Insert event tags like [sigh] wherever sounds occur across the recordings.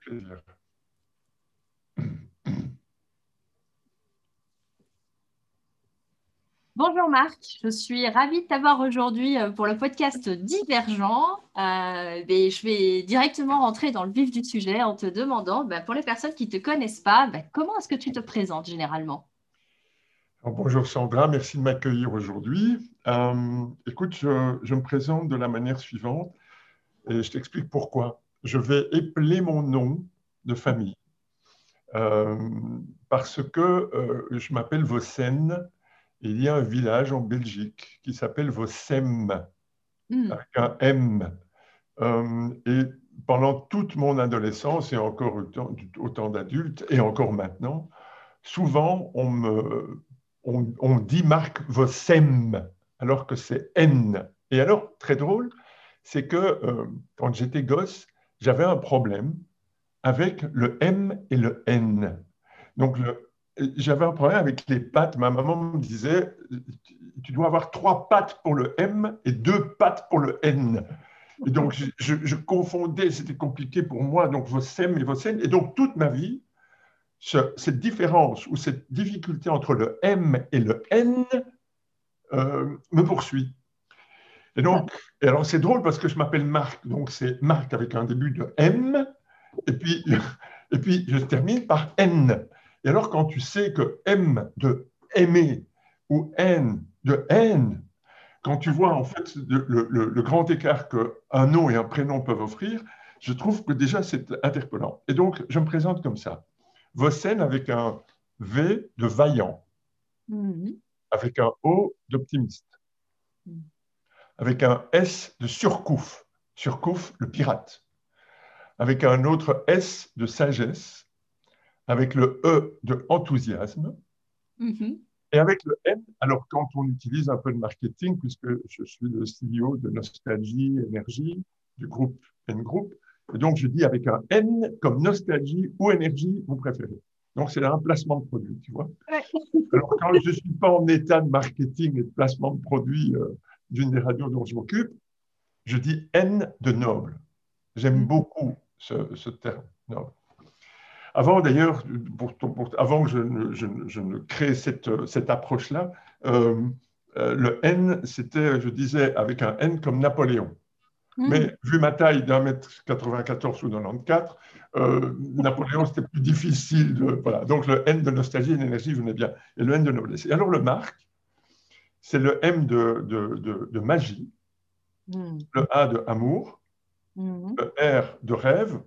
Plaisir. Bonjour Marc, je suis ravie de t'avoir aujourd'hui euh, pour le podcast Divergent. Euh, je vais directement rentrer dans le vif du sujet en te demandant, bah, pour les personnes qui ne te connaissent pas, bah, comment est-ce que tu te présentes généralement? Bonjour Sandra, merci de m'accueillir aujourd'hui. Euh, écoute, je, me présente de la manière suivante et je t'explique pourquoi. Je vais épeler mon nom de famille parce que je m'appelle Vossen il y a un village en Belgique qui s'appelle Vossem, hmm. avec un M. Euh, et pendant toute mon adolescence et encore autant, d'adultes, et encore maintenant, souvent on, me, on, dit Marc Vossem, alors que c'est N. Et alors, très drôle, c'est que euh, quand j'étais gosse, j'avais un problème avec le M et le N. Donc, j'avais un problème avec les pattes. Ma maman me disait, tu dois avoir trois pattes pour le M et deux pattes pour le N. Et donc, je, confondais, c'était compliqué pour moi, donc vos SEM et vos SEN. Et donc, toute ma vie, cette différence ou cette difficulté entre le M et le N euh, me poursuit. Et donc, et alors c'est drôle parce que je m'appelle Marc, donc c'est Marc avec un début de M, et puis, [laughs] et puis je termine par N. Et alors, quand tu sais que M de aimer ou N de haine, quand tu vois en fait le, grand écart qu'un nom et un prénom peuvent offrir, je trouve que déjà c'est interpellant. Et donc, je me présente comme ça. Vossen avec un V de vaillant, mm-hmm. avec un O d'optimiste, mm. Avec un S de surcouf, surcouf le pirate, avec un autre S de sagesse, avec le E de enthousiasme. Mm-hmm. Et avec le N, alors quand on utilise un peu de marketing, puisque je suis le CEO de Nostalgie Énergie, du groupe N Group, et donc je dis avec un N comme Nostalgie ou Énergie, vous préférez. Donc c'est un placement de produit, tu vois. Alors quand je ne suis pas en état de marketing et de placement de produit euh, d'une des radios dont je m'occupe, je dis N de noble. J'aime mm-hmm. beaucoup ce, ce terme, noble. Avant d'ailleurs, avant que je ne, crée cette, cette approche-là, euh, euh, le N, c'était, je disais, avec un N comme Napoléon. Hmm. Mais vu ma taille d'un mètre 94 ou 94, euh, Napoléon, c'était plus difficile. De, voilà. Donc le N de nostalgie et d'énergie venait bien. Et le N de noblesse. Et alors le Marc, c'est le M de, de, de, magie, hmm. le A de amour, hmm. le R de rêve.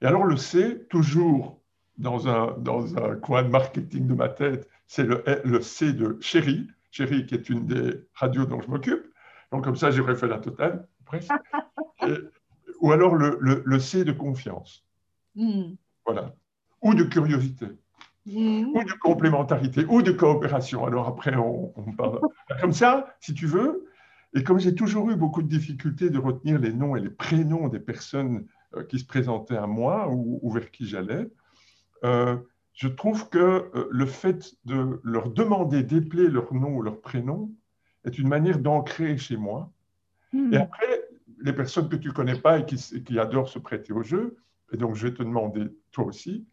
Et alors le C, toujours dans un, dans un coin de marketing de ma tête, c'est le, le C de Chéri, Chéri qui est une des radios dont je m'occupe. Donc comme ça, j'aurais fait la totale, presque. [laughs] ou alors le, le, C de confiance. Hmm. Voilà. Ou de curiosité. Hmm. Ou de complémentarité, ou de coopération. Alors après, on, on parle. [laughs] Comme ça, si tu veux, et comme j'ai toujours eu beaucoup de difficultés de retenir les noms et les prénoms des personnes euh, qui se présentaient à moi ou vers qui j'allais, euh, je trouve que euh, le fait de leur demander d'épeler leur nom ou leur prénom est une manière d'ancrer chez moi. Et après, les personnes que tu ne connais pas et qui, adorent se prêter au jeu, et donc je vais te demander, toi aussi,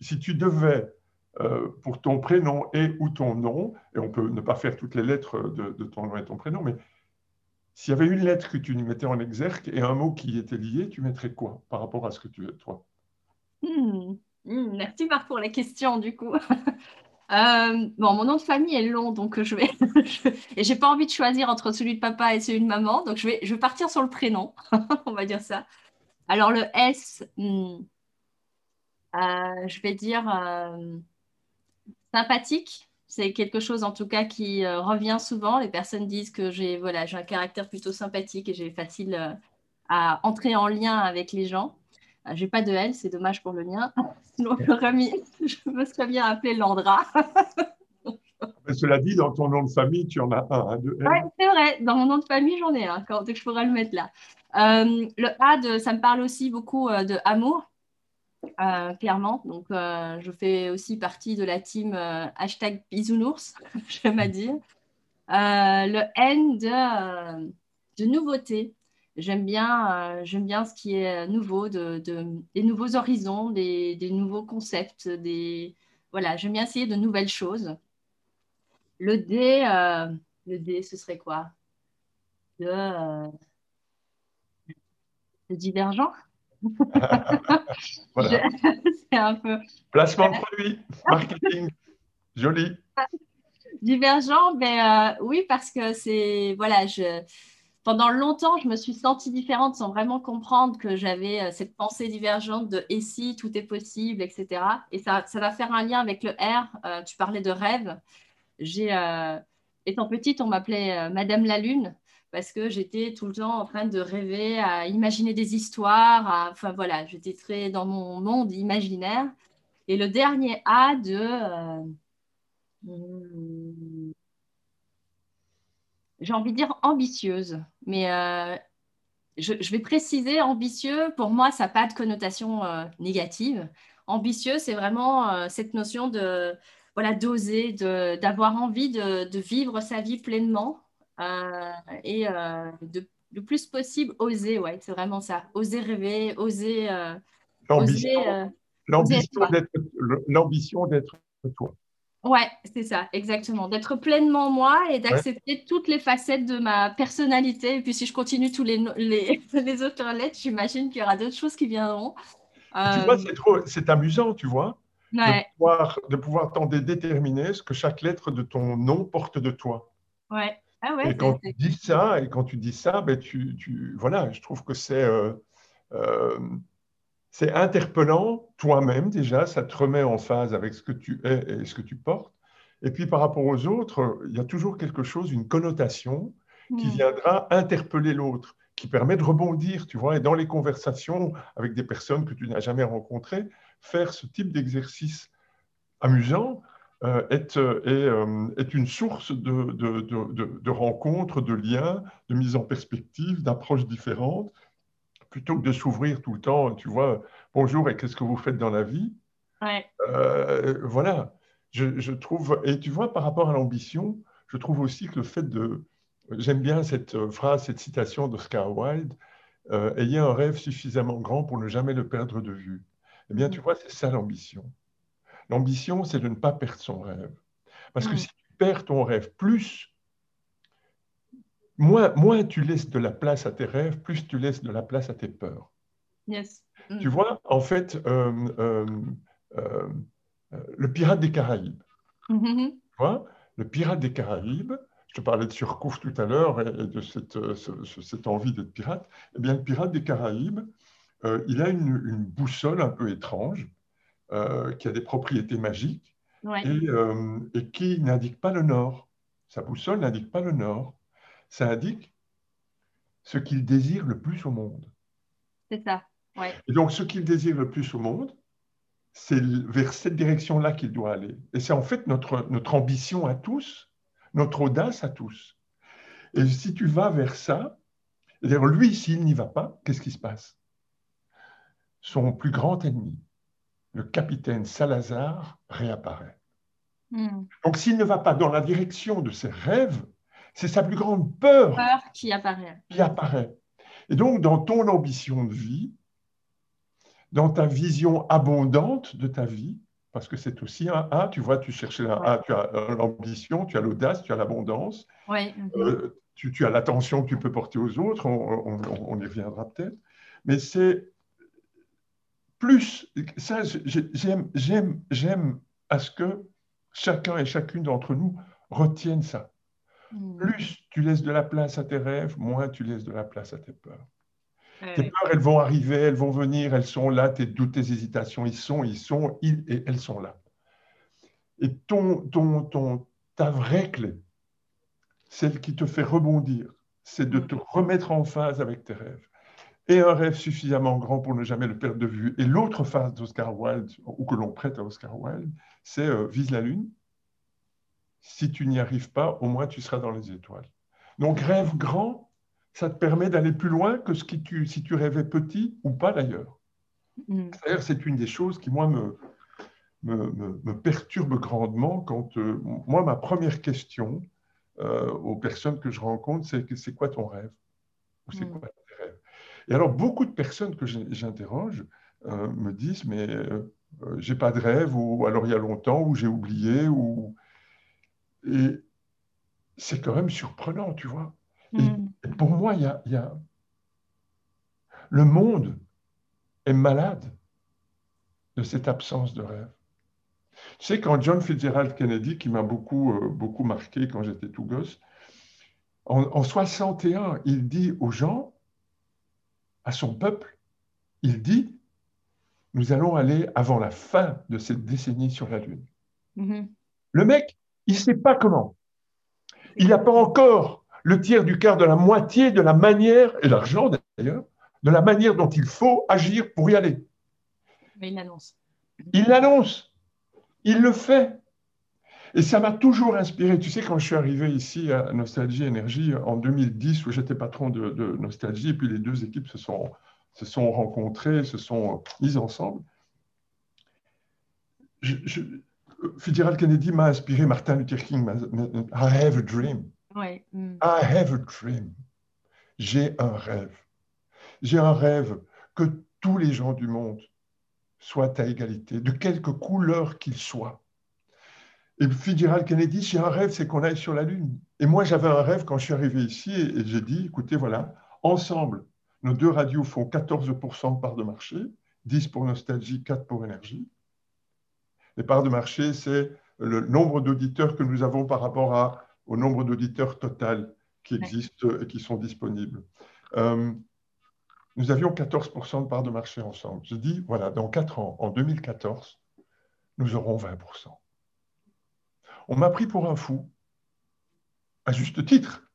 si, tu, devais, euh, pour ton prénom et ou ton nom, et on peut ne pas faire toutes les lettres de, ton nom et ton prénom, mais s'il y avait une lettre que tu mettais en exergue et un mot qui était lié, tu mettrais quoi par rapport à ce que tu es, toi? Hmm. Hmm, merci Marc pour la question du coup. [laughs] Euh, bon, mon nom de famille est long, donc je vais. [laughs] je, et j'ai pas envie de choisir entre celui de papa et celui de maman, donc je vais, je vais partir sur le prénom, [laughs] on va dire ça. Alors le S, hmm, euh, je vais dire euh, sympathique. C'est quelque chose en tout cas qui revient souvent. Les personnes disent que j'ai voilà, j'ai un caractère plutôt sympathique et j'ai facile à entrer en lien avec les gens. J'ai pas de L, c'est dommage pour le lien. [laughs] Sinon, [laughs] je me serais bien appelé Landra. Mais cela dit, dans ton nom de famille, tu en as un, hein, de L. Oui, c'est vrai. Dans mon nom de famille, j'en ai un. Quand je pourrais le mettre là. Euh, le A, de, ça me parle aussi beaucoup euh, de amour, euh, clairement. Donc, je fais aussi partie de la team hashtag bisounours, [laughs] je vais dire. le N de, de nouveauté. J'aime bien, j'aime bien ce qui est nouveau, de, des nouveaux horizons, des, nouveaux concepts, des voilà, j'aime bien essayer de nouvelles choses. Le dé, le dé, ce serait quoi? De, de divergent? [laughs] [laughs] c'est un peu. Placement de produit, [laughs] marketing, joli. Divergent, ben, euh, oui, parce que c'est. Voilà, je. Pendant longtemps, je me suis sentie différente sans vraiment comprendre que j'avais euh, cette pensée divergente de et si tout est possible, etc. Et ça, ça va faire un lien avec le R. Euh, tu parlais de rêve. J'ai, étant petite, on m'appelait Madame la Lune parce que j'étais tout le temps en train de rêver, à imaginer des histoires. Enfin voilà, j'étais très dans mon monde imaginaire. Et le dernier A de... Euh, hmm, j'ai envie de dire ambitieuse, mais euh, je, vais préciser ambitieux. Pour moi, ça n'a pas de connotation euh, négative. Ambitieux, c'est vraiment cette notion de voilà d'oser, d'avoir envie de, vivre sa vie pleinement et euh, de, le plus possible, oser, ouais, c'est vraiment ça. Oser rêver, oser. Euh, l'ambition d'être toi. Ouais, c'est ça, exactement. D'être pleinement moi et d'accepter toutes les facettes de ma personnalité. Et puis, si je continue tous les, [laughs] les, les autres lettres, j'imagine qu'il y aura d'autres choses qui viendront. Tu vois, c'est, trop, c'est amusant, tu vois, de pouvoir, de pouvoir t'en déterminer ce que chaque lettre de ton nom porte de toi. Ouais. Ah et quand tu dis ça, et quand tu dis ça, ben tu, tu voilà, je trouve que c'est euh, euh, c'est interpellant toi-même déjà, ça te remet en phase avec ce que tu es et ce que tu portes. Et puis par rapport aux autres, il y a toujours quelque chose, une connotation qui hmm. viendra interpeller l'autre, qui permet de rebondir, tu vois. Et dans les conversations avec des personnes que tu n'as jamais rencontrées, faire ce type d'exercice amusant, euh, est, euh, euh, est, une source de, de, de, de, rencontres, de liens, de mise en perspective, d'approches différentes, plutôt que de s'ouvrir tout le temps, tu vois, bonjour et qu'est-ce que vous faites dans la vie? Voilà, je, je, trouve, et tu vois, par rapport à l'ambition, je trouve aussi que le fait de, j'aime bien cette phrase, cette citation d'Oscar Wilde, ayez un rêve suffisamment grand pour ne jamais le perdre de vue. Eh bien, mm. tu vois, c'est ça l'ambition. L'ambition, c'est de ne pas perdre son rêve. Parce que si tu perds ton rêve, plus, moins, moins tu laisses de la place à tes rêves, plus tu laisses de la place à tes peurs. Yes. Mm. Tu vois, en fait, euh, euh, euh, le pirate des Caraïbes. Mm-hmm. Tu vois, le pirate des Caraïbes, je te parlais de Surcouf tout à l'heure et de cette, cette envie d'être pirate. Eh bien, le pirate des Caraïbes, il a une, une, boussole un peu étrange qui a des propriétés magiques euh, et, qui n'indique pas le nord. Sa boussole n'indique pas le nord. Ça indique ce qu'il désire le plus au monde. C'est ça. Et donc, ce qu'il désire le plus au monde, c'est vers cette direction-là qu'il doit aller. Et c'est en fait notre, notre ambition à tous, notre audace à tous. Et si tu vas vers ça, lui, s'il n'y va pas, qu'est-ce qui se passe? Son plus grand ennemi, le capitaine Salazar réapparaît. Hmm. Donc s'il ne va pas dans la direction de ses rêves, c'est sa plus grande peur, qui apparaît. qui apparaît. Et donc dans ton ambition de vie, dans ta vision abondante de ta vie, parce que c'est aussi un A, tu vois, tu cherches un A, tu as l'ambition, tu as l'audace, tu as l'abondance, euh, tu, as l'attention que tu peux porter aux autres, on y reviendra peut-être, mais c'est plus, ça, j'aime, j'aime, j'aime à ce que chacun et chacune d'entre nous retienne ça. Hmm. Plus tu laisses de la place à tes rêves, moins tu laisses de la place à tes peurs. tes peurs, elles vont arriver, elles vont venir, elles sont là, tes doutes, tes hésitations, ils sont, ils sont, ils et elles sont là. Et ton, ton, ton, ta vraie clé, celle qui te fait rebondir, c'est de te remettre en phase avec tes rêves et un rêve suffisamment grand pour ne jamais le perdre de vue. Et l'autre phase d'Oscar Wilde, ou que l'on prête à Oscar Wilde, c'est euh, vise la Lune. Si tu n'y arrives pas, au moins tu seras dans les étoiles. Donc rêve grand, ça te permet d'aller plus loin que ce qui tu, si tu rêvais petit ou pas d'ailleurs. Mm. c'est une des choses qui, moi, me, me, me, perturbe grandement quand, euh, moi, ma première question euh, aux personnes que je rencontre, c'est c'est quoi ton rêve? Ou c'est mm. quoi Et alors, beaucoup de personnes que j'interroge euh, me disent, mais euh, j'ai pas de rêve, ou alors il y a longtemps, ou j'ai oublié, ou... Et c'est quand même surprenant, tu vois. Et, mm. pour moi, il y a, y a... Le monde est malade de cette absence de rêve. Tu sais, quand John Fitzgerald Kennedy, qui m'a beaucoup, euh, beaucoup marqué quand j'étais tout gosse, en, en 61, il dit aux gens, à son peuple, il dit, nous allons aller avant la fin de cette décennie sur la Lune. Mm-hmm. Le mec, il ne sait pas comment. Il n'a pas encore le tiers du quart de la moitié de la manière, et l'argent d'ailleurs, de la manière dont il faut agir pour y aller. Mais il l'annonce. Il l'annonce. Il le fait. Et ça m'a toujours inspiré. Tu sais, quand je suis arrivé ici à Nostalgie Énergie en 2010, où j'étais patron de, Nostalgie, et puis les deux équipes se sont, se sont rencontrées, se sont mises ensemble. Je, Fitzgerald Kennedy m'a inspiré, Martin Luther King, I have a dream. Ouais. Mm. I have a dream. J'ai un rêve. J'ai un rêve que tous les gens du monde soient à égalité, de quelque couleur qu'ils soient. Et Fitzgerald Kennedy, j'ai un rêve, c'est qu'on aille sur la Lune. Et moi, j'avais un rêve quand je suis arrivé ici et, j'ai dit, écoutez, voilà, ensemble, nos deux radios font 14% de part de marché, 10 pour Nostalgie, 4 pour Énergie. Les parts de marché, c'est le nombre d'auditeurs que nous avons par rapport à, au nombre d'auditeurs total qui existent et qui sont disponibles. Euh, nous avions 14% de part de marché ensemble. Je dis, voilà, dans 4 ans, en 2014, nous aurons 20%. On m'a pris pour un fou, à juste titre.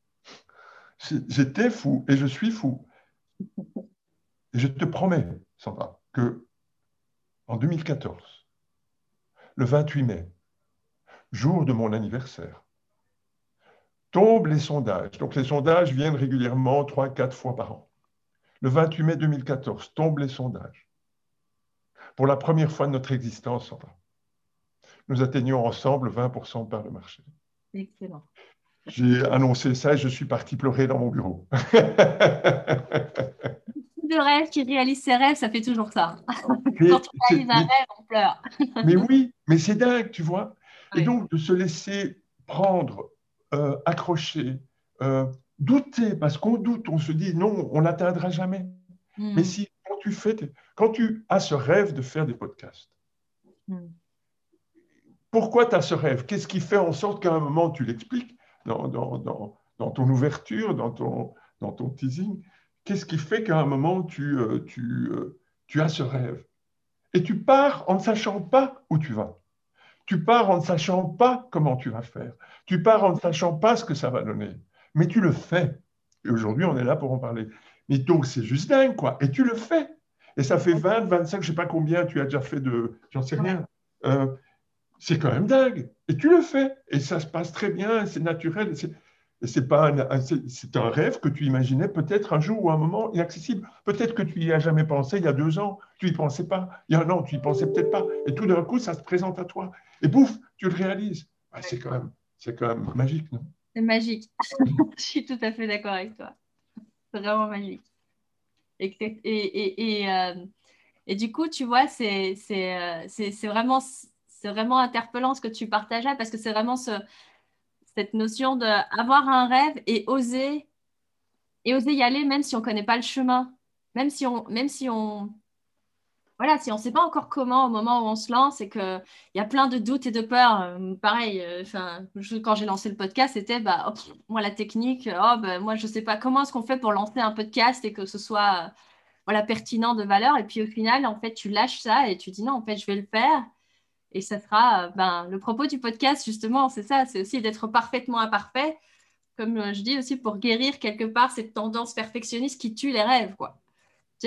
J'étais fou et je suis fou. Et je te promets, Sandra, que en 2014, le 28 mai, jour de mon anniversaire, tombent les sondages. Donc les sondages viennent régulièrement 3-4 fois par an. Le 28 mai 2014, tombent les sondages. Pour la première fois de notre existence, nous atteignons ensemble 20% de part de marché. Excellent. J'ai annoncé ça et je suis parti pleurer dans mon bureau. de rêve qui réalise ses rêves, ça fait toujours ça. Quand on réalise un rêve, on pleure. mais oui, mais c'est dingue, tu vois. Et donc, de se laisser prendre, euh, accrocher, euh, douter, parce qu'on doute, on se dit non, on n'atteindra jamais. Hmm. Mais si quand tu fais, quand tu as ce rêve de faire des podcasts, hmm. Pourquoi tu as ce rêve? Qu'est-ce qui fait en sorte qu'à un moment tu l'expliques dans, dans, dans, ton ouverture, dans ton, dans ton teasing? Qu'est-ce qui fait qu'à un moment tu, euh, tu, euh, tu as ce rêve? Et tu pars en ne sachant pas où tu vas. Tu pars en ne sachant pas comment tu vas faire. Tu pars en ne sachant pas ce que ça va donner mais tu le fais. Et aujourd'hui, on est là pour en parler. Mais donc, c'est juste dingue, quoi. Et tu le fais. Et ça fait 20, 25, je ne sais pas combien tu as déjà fait de. J'en sais rien. Euh, c'est quand même dingue. Et tu le fais. Et ça se passe très bien, c'est naturel. Et c'est pas c'est un rêve que tu imaginais peut-être un jour ou un moment inaccessible. Peut-être que tu n'y as jamais pensé il y a deux ans, tu n'y pensais pas. Il y a un an, tu n'y pensais peut-être pas. Et tout d'un coup, ça se présente à toi. Et bouf, tu le réalises. c'est quand même, c'est quand même magique, non? C'est magique. [laughs] je suis tout à fait d'accord avec toi. C'est vraiment magique. Et, et, et, euh, et, du coup, tu vois, c'est euh, vraiment, vraiment interpellant ce que tu partages là, parce que c'est vraiment ce, cette notion d'avoir un rêve et oser, et oser y aller même si on ne connaît pas le chemin. Même si on, même si on, voilà, si on ne sait pas encore comment au moment où on se lance et qu'il y a plein de doutes et de peurs, euh, pareil, euh, quand j'ai lancé le podcast, c'était bah, moi la technique, oh, bah, moi je ne sais pas comment est-ce qu'on fait pour lancer un podcast et que ce soit euh, voilà, pertinent de valeur. Et puis au final, en fait, tu lâches ça et tu dis non, en fait, je vais le faire. Et ça sera ben, le propos du podcast, justement, c'est ça, c'est aussi d'être parfaitement imparfait, comme je dis aussi, pour guérir quelque part cette tendance perfectionniste qui tue les rêves. quoi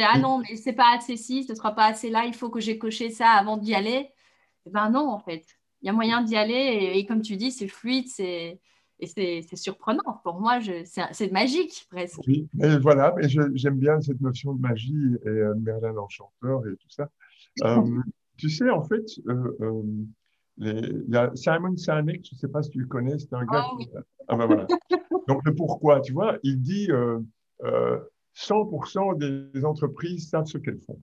ah non, mais c'est pas assez ci, ce sera pas assez là, il faut que j'ai coché ça avant d'y aller. Eh ben non, en fait. Il y a moyen d'y aller et, comme tu dis, c'est fluide, c'est et c'est surprenant. Pour moi, c'est magique presque. Oui, et voilà, mais j'aime bien cette notion de magie et euh, Merlin l'Enchanteur et tout ça. [laughs] Euh, tu sais, en fait, euh, il y a Simon Sinek, je ne sais pas si tu le connais, c'est un gars. Oui. ah ben voilà. [laughs] Donc le pourquoi, tu vois, il dit 100% des entreprises savent ce qu'elles font.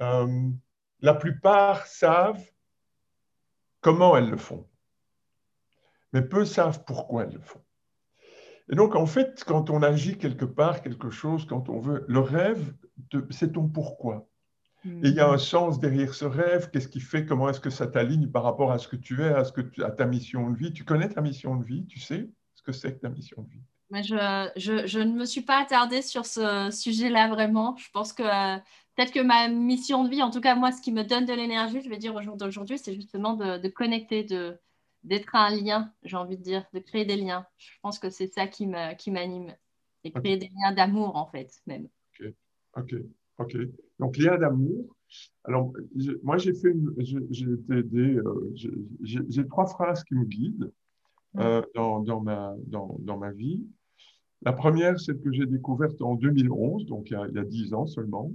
Euh, la plupart savent comment elles le font, mais peu savent pourquoi elles le font. Et donc, en fait, quand on agit quelque part, quelque chose, quand on veut, le rêve, c'est ton pourquoi. Et il y a un sens derrière ce rêve. Qu'est-ce qui fait Comment est-ce que ça t'aligne par rapport à ce que tu es, à, ce que à ta mission de vie? Tu connais ta mission de vie? Tu sais ce que c'est que ta mission de vie? Mais je, je, je, ne me suis pas attardée sur ce sujet-là vraiment. Je pense que euh, peut-être que ma mission de vie, en tout cas moi, ce qui me donne de l'énergie, je vais dire au jour d'aujourd'hui, c'est justement de, de connecter, de, d'être un lien, j'ai envie de dire, de créer des liens. Je pense que c'est ça qui m'anime. Et créer des liens d'amour, en fait, même. Ok, ok, ok. Donc, lien d'amour. Alors, moi, j'ai fait, j'ai été aidé, euh, j'ai trois phrases qui me guident euh, dans, dans, ma, dans, dans, ma vie. La première, c'est que j'ai découverte en 2011, donc il y, a, il y, a, 10 ans seulement.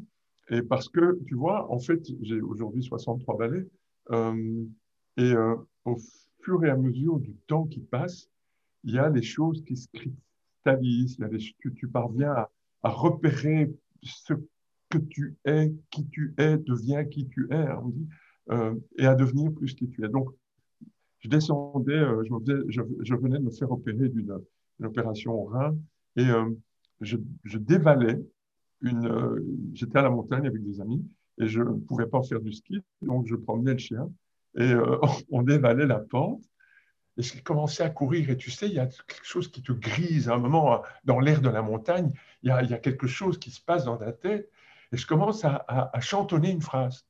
Et parce que, tu vois, en fait, j'ai aujourd'hui 63 ballets. Euh, et au fur et à mesure du temps qui passe, il y a des choses qui se cristallisent, il y a des, tu, tu parviens à, à, repérer ce que tu es, qui tu es, deviens qui tu es, on dit, euh, et à devenir plus qui tu es. Donc, je descendais, euh, je, venais de me faire opérer d'une opération au rein, et euh, je, dévalais une. J'étais à la montagne avec des amis, et je ne pouvais pas faire du ski, donc je promenais le chien et [laughs] on dévalait la pente. Et je commençais à courir. Et tu sais, il y a quelque chose qui te grise. À un moment, dans l'air de la montagne, il y, a, quelque chose qui se passe dans ta tête. Et je commence à, à, à chantonner une phrase.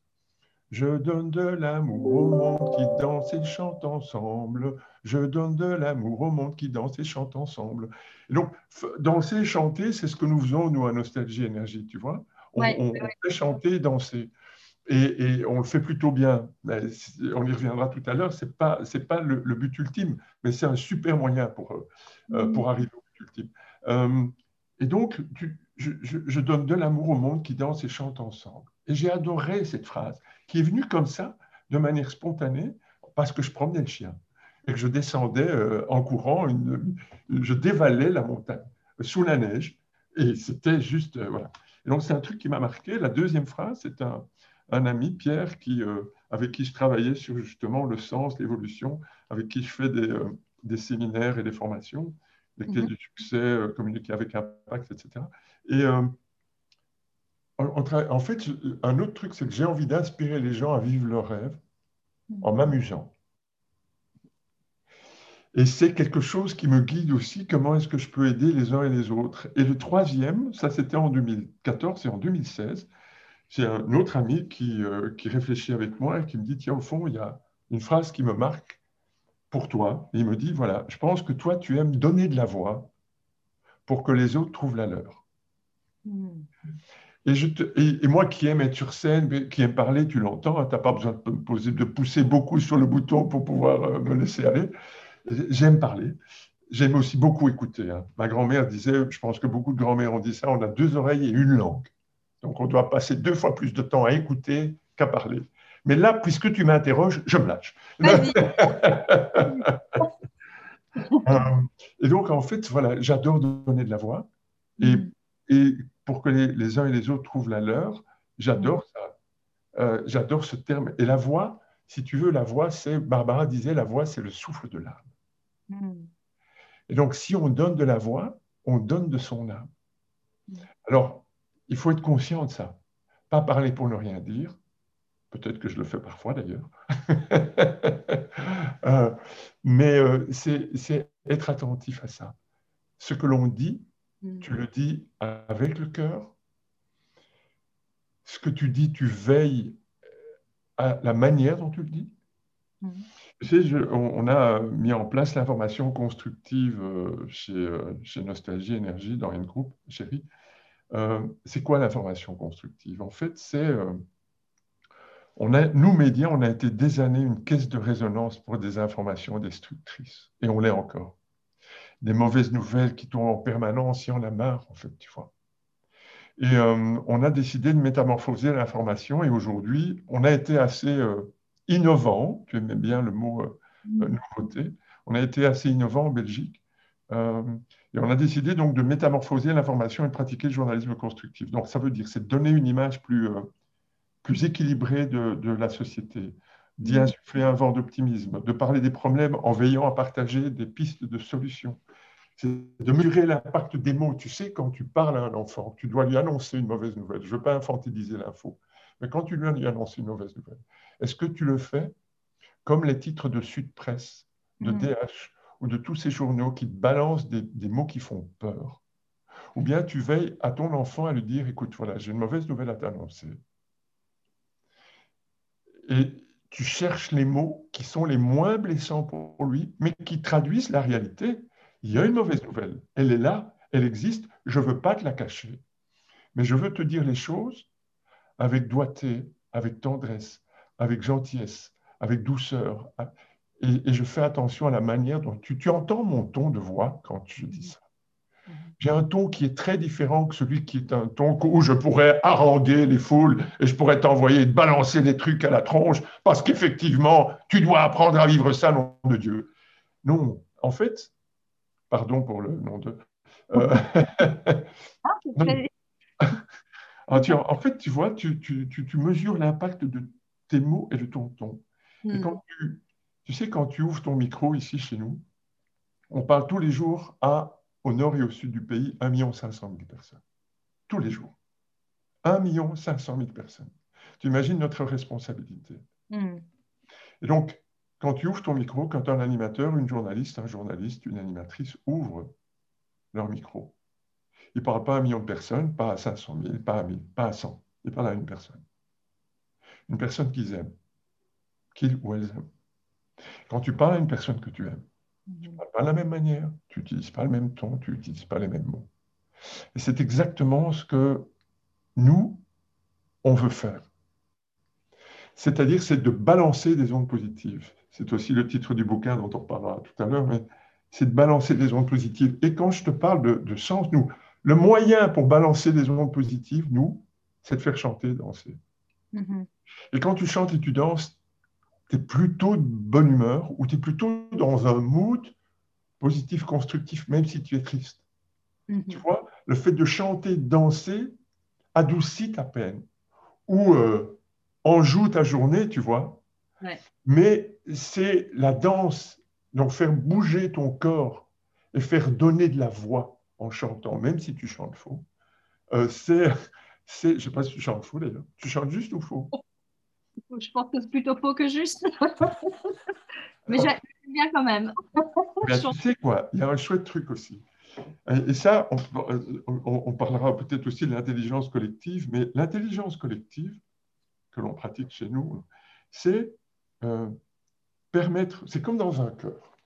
Je donne de l'amour au monde qui danse et chante ensemble. Je donne de l'amour au monde qui danse et chante ensemble. Et donc, danser et chanter, c'est ce que nous faisons, nous, à Nostalgie Énergie, tu vois. On, ouais, on, ouais. on fait chanter, danser. Et, et, on le fait plutôt bien. On y reviendra tout à l'heure. Ce n'est pas, pas le, le, but ultime, mais c'est un super moyen pour, euh, pour arriver au but ultime. Euh, et donc, tu, je, je, je, donne de l'amour au monde qui danse et chante ensemble. Et j'ai adoré cette phrase, qui est venue comme ça, de manière spontanée, parce que je promenais le chien et que je descendais euh, en courant, une, je dévalais la montagne sous la neige. Et c'était juste, euh, voilà. Et donc, c'est un truc qui m'a marqué. La deuxième phrase, c'est un, un ami, Pierre, qui, euh, avec qui je travaillais sur justement le sens, l'évolution, avec qui je fais des, euh, des, séminaires et des formations, les clés mm -hmm. du succès, euh, communiquer avec impact, etc. Et euh, en, en, fait, un autre truc, c'est que j'ai envie d'inspirer les gens à vivre leurs rêves mm -hmm. en m'amusant. Et c'est quelque chose qui me guide aussi, comment est-ce que je peux aider les uns et les autres. Et le troisième, ça c'était en 2014 et en 2016, j'ai un autre ami qui, euh, qui, réfléchit avec moi et qui me dit, tiens, au fond, il y a une phrase qui me marque pour toi. Et il me dit, voilà, je pense que toi, tu aimes donner de la voix pour que les autres trouvent la leur. Et, je te, et, et, moi qui aime être sur scène, qui aime parler, tu l'entends, hein, tu n'as pas besoin de, poser, de, pousser beaucoup sur le bouton pour pouvoir euh, me laisser aller. J'aime parler. J'aime aussi beaucoup écouter. Hein. Ma grand-mère disait, je pense que beaucoup de grand-mères ont dit ça, on a deux oreilles et une langue. Donc, on doit passer deux fois plus de temps à écouter qu'à parler. Mais là, puisque tu m'interroges, je me lâche. [laughs] Euh, et donc, en fait, voilà, j'adore donner de la voix. Et, mm. et pour que les, les, uns et les autres trouvent la leur, j'adore mm. ça. Euh, j'adore ce terme. Et la voix, si tu veux, la voix, c'est, Barbara disait, la voix, c'est le souffle de l'âme. Mm. Et donc, si on donne de la voix, on donne de son âme. Alors, il faut être conscient de ça. Pas parler pour ne rien dire. Peut-être que je le fais parfois d'ailleurs. [laughs] euh, mais euh, c'est être attentif à ça. Ce que l'on dit, mm. tu le dis avec le cœur. Ce que tu dis, tu veilles à la manière dont tu le dis. Mm. Je, on, on, a mis en place l'information constructive euh, chez, euh, chez Nostalgie Énergie dans une groupe, chérie. Euh, c'est quoi l'information constructive? En fait, c'est euh, on a, nous, médias, on a été des années une caisse de résonance pour des informations destructrices. Et on l'est encore. Des mauvaises nouvelles qui tombent en permanence, il y en a marre, en fait, tu vois. Et euh, on a décidé de métamorphoser l'information. Et aujourd'hui, on a été assez euh, innovant. Tu aimais bien le mot euh, mmh. nouveauté. On a été assez innovant en Belgique. Et on a décidé donc de métamorphoser l'information et de pratiquer le journalisme constructif. Donc ça veut dire, c'est donner une image plus, euh, plus équilibrée de, de, la société, d'y insuffler un vent d'optimisme, de parler des problèmes en veillant à partager des pistes de solutions. C'est de mesurer l'impact des mots. Tu sais, quand tu parles à un enfant, tu dois lui annoncer une mauvaise nouvelle. Je ne veux pas infantiliser l'info, mais quand tu lui annonces une mauvaise nouvelle, est-ce que tu le fais comme les titres de Sud Presse, de DH mhm. ou de tous ces journaux qui te balancent des, mots qui font peur? Ou bien tu veilles à ton enfant à lui dire, écoute, voilà, j'ai une mauvaise nouvelle à t'annoncer. Et tu cherches les mots qui sont les moins blessants pour lui, mais qui traduisent la réalité. Il y a une mauvaise nouvelle, elle est là, elle existe, je ne veux pas te la cacher, mais je veux te dire les choses avec doigté, avec tendresse, avec gentillesse, avec douceur. Et, je fais attention à la manière dont tu, entends mon ton de voix quand je dis ça. J'ai un ton qui est très différent que celui qui est un ton où je pourrais haranguer les foules et je pourrais t'envoyer te balancer des trucs à la tronche parce qu'effectivement, tu dois apprendre à vivre ça, nom de Dieu. Non, en fait, pardon pour le nom de. [laughs] Euh, ah, [laughs] en fait, tu vois, tu, tu, tu mesures l'impact de tes mots et de ton ton. Et hmm. quand tu, tu sais, quand tu ouvres ton micro ici chez nous, on parle tous les jours à, au nord et au sud du pays, 1 500 000 personnes. Tous les jours. 1 500 000 personnes. Tu imagines notre responsabilité. Hmm. Et donc, quand tu ouvres ton micro, quand un animateur, une journaliste, un journaliste, une animatrice ouvre leur micro, il ne parle pas à un million de personnes, pas à 500 000, pas à 1000, pas à 100. Il parle à une personne. Une personne qu'ils aiment, qu'ils ou elles aiment. Quand tu parles à une personne que tu aimes, tu ne mhm. parles pas de la même manière, tu n'utilises pas le même ton, tu n'utilises pas les mêmes mots. Et c'est exactement ce que nous, on veut faire. C'est-à-dire, c'est de balancer des ondes positives. C'est aussi le titre du bouquin dont on parlera tout à l'heure, mais c'est de balancer des ondes positives. Et quand je te parle de, sens, nous, le moyen pour balancer des ondes positives, nous, c'est de faire chanter, danser. Mhm. Et quand tu chantes et tu danses, tu es plutôt de bonne humeur ou tu es plutôt dans un mood positif, constructif, même si tu es triste. Mhm. Tu vois, le fait de chanter, de danser, adoucit ta peine ou euh, enjoue ta journée, tu vois. Mais c'est la danse, donc faire bouger ton corps et faire donner de la voix en chantant, même si tu chantes faux. Euh, c'est, je ne sais pas si tu chantes faux d'ailleurs. Tu chantes juste ou faux? Je pense que c'est plutôt faux que juste. [laughs] Mais j'aime bien quand même. [laughs] tu sais quoi, il y a un chouette truc aussi. Et ça, on, parlera peut-être aussi de l'intelligence collective, mais l'intelligence collective que l'on pratique chez nous, c'est euh, permettre, c'est comme dans un chœur.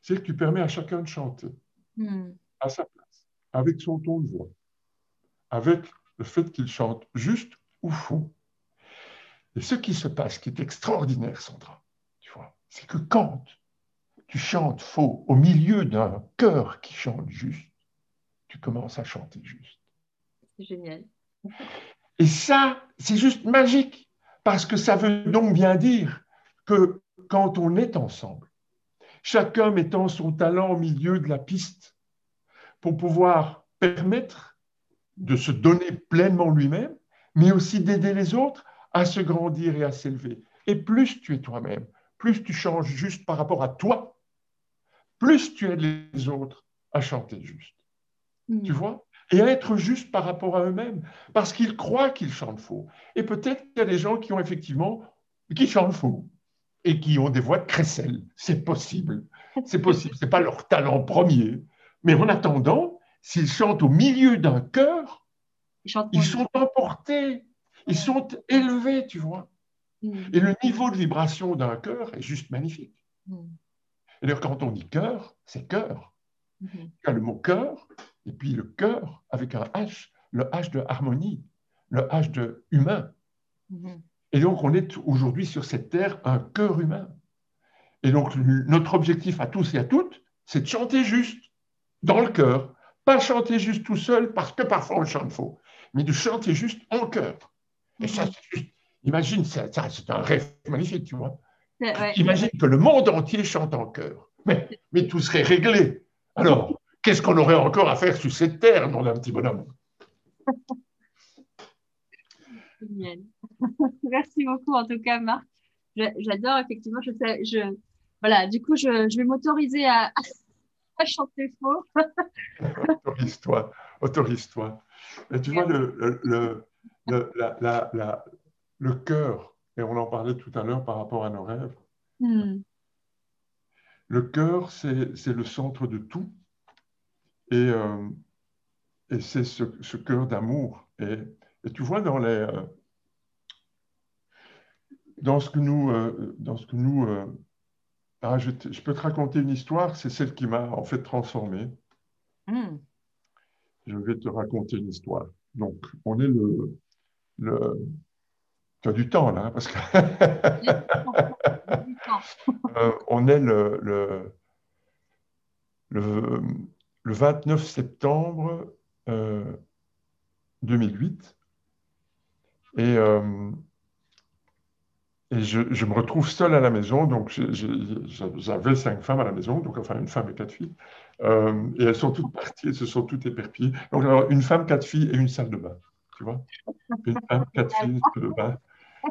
C'est que tu permets à chacun de chanter hmm. à sa place, avec son ton de voix, avec le fait qu'il chante juste ou faux, et ce qui se passe, qui est extraordinaire, Sandra, tu vois, c'est que quand tu chantes faux au milieu d'un chœur qui chante juste, tu commences à chanter juste. C'est génial. Et ça, c'est juste magique, parce que ça veut donc bien dire que quand on est ensemble, chacun mettant son talent au milieu de la piste pour pouvoir permettre de se donner pleinement lui-même, mais aussi d'aider les autres à se grandir et à s'élever. Et plus tu es toi-même, plus tu changes juste par rapport à toi, plus tu aides les autres à chanter juste. Hmm. Tu vois? Et à être juste par rapport à eux-mêmes, parce qu'ils croient qu'ils chantent faux. Et peut-être qu'il y a des gens qui ont effectivement, qui chantent faux et qui ont des voix de crécelle. C'est possible. C'est possible. Ce n'est pas leur talent premier. Mais en attendant, s'ils chantent au milieu d'un chœur, ils sont emportés ils sont élevés, tu vois. Mm. Et le niveau de vibration d'un cœur est juste magnifique. Mm. Et d'ailleurs, quand on dit cœur, c'est cœur. Il y a le mot cœur, et puis le cœur avec un H, le H de harmonie, le H de humain. Et donc, on est aujourd'hui sur cette terre un cœur humain. Et donc, notre objectif à tous et à toutes, c'est de chanter juste, dans le cœur. Pas chanter juste tout seul, parce que parfois on chante faux, mais de chanter juste en cœur. Et ça, imagine, c'est un rêve magnifique, tu vois. Imagine que le monde entier chante en. Mais, mais tout serait réglé. Alors, qu'est-ce qu'on aurait encore à faire sur cette terre, mon petit bonhomme [laughs] Merci beaucoup, en tout cas, Marc. J'adore, effectivement. Je, je, voilà, du coup, je, je vais m'autoriser à, [laughs] à, chanter faux. [laughs] autorise-toi, autorise-toi. Et tu vois, le, le, le, la, la, le cœur, et on en parlait tout à l'heure par rapport à nos rêves, hmm. le cœur, c'est le centre de tout. Et, euh, et c'est ce, ce cœur d'amour. Et, et, tu vois, dans les, euh, dans ce que nous, euh, dans ce que nous euh, ah, je, peux te raconter une histoire, c'est celle qui m'a en fait transformé. Hmm. Je vais te raconter une histoire. Donc, on est le, le tu as du temps là, parce que [laughs] euh, on est le, le, le, 29 septembre 2008 et et je, me retrouve seul à la maison, donc j'avais cinq femmes à la maison, donc enfin une femme et quatre filles. Euh, et elles sont toutes parties, elles se sont toutes éperpillées. Donc alors, une femme, quatre filles et une salle de bain, tu vois? Une femme, quatre filles, une salle de bain.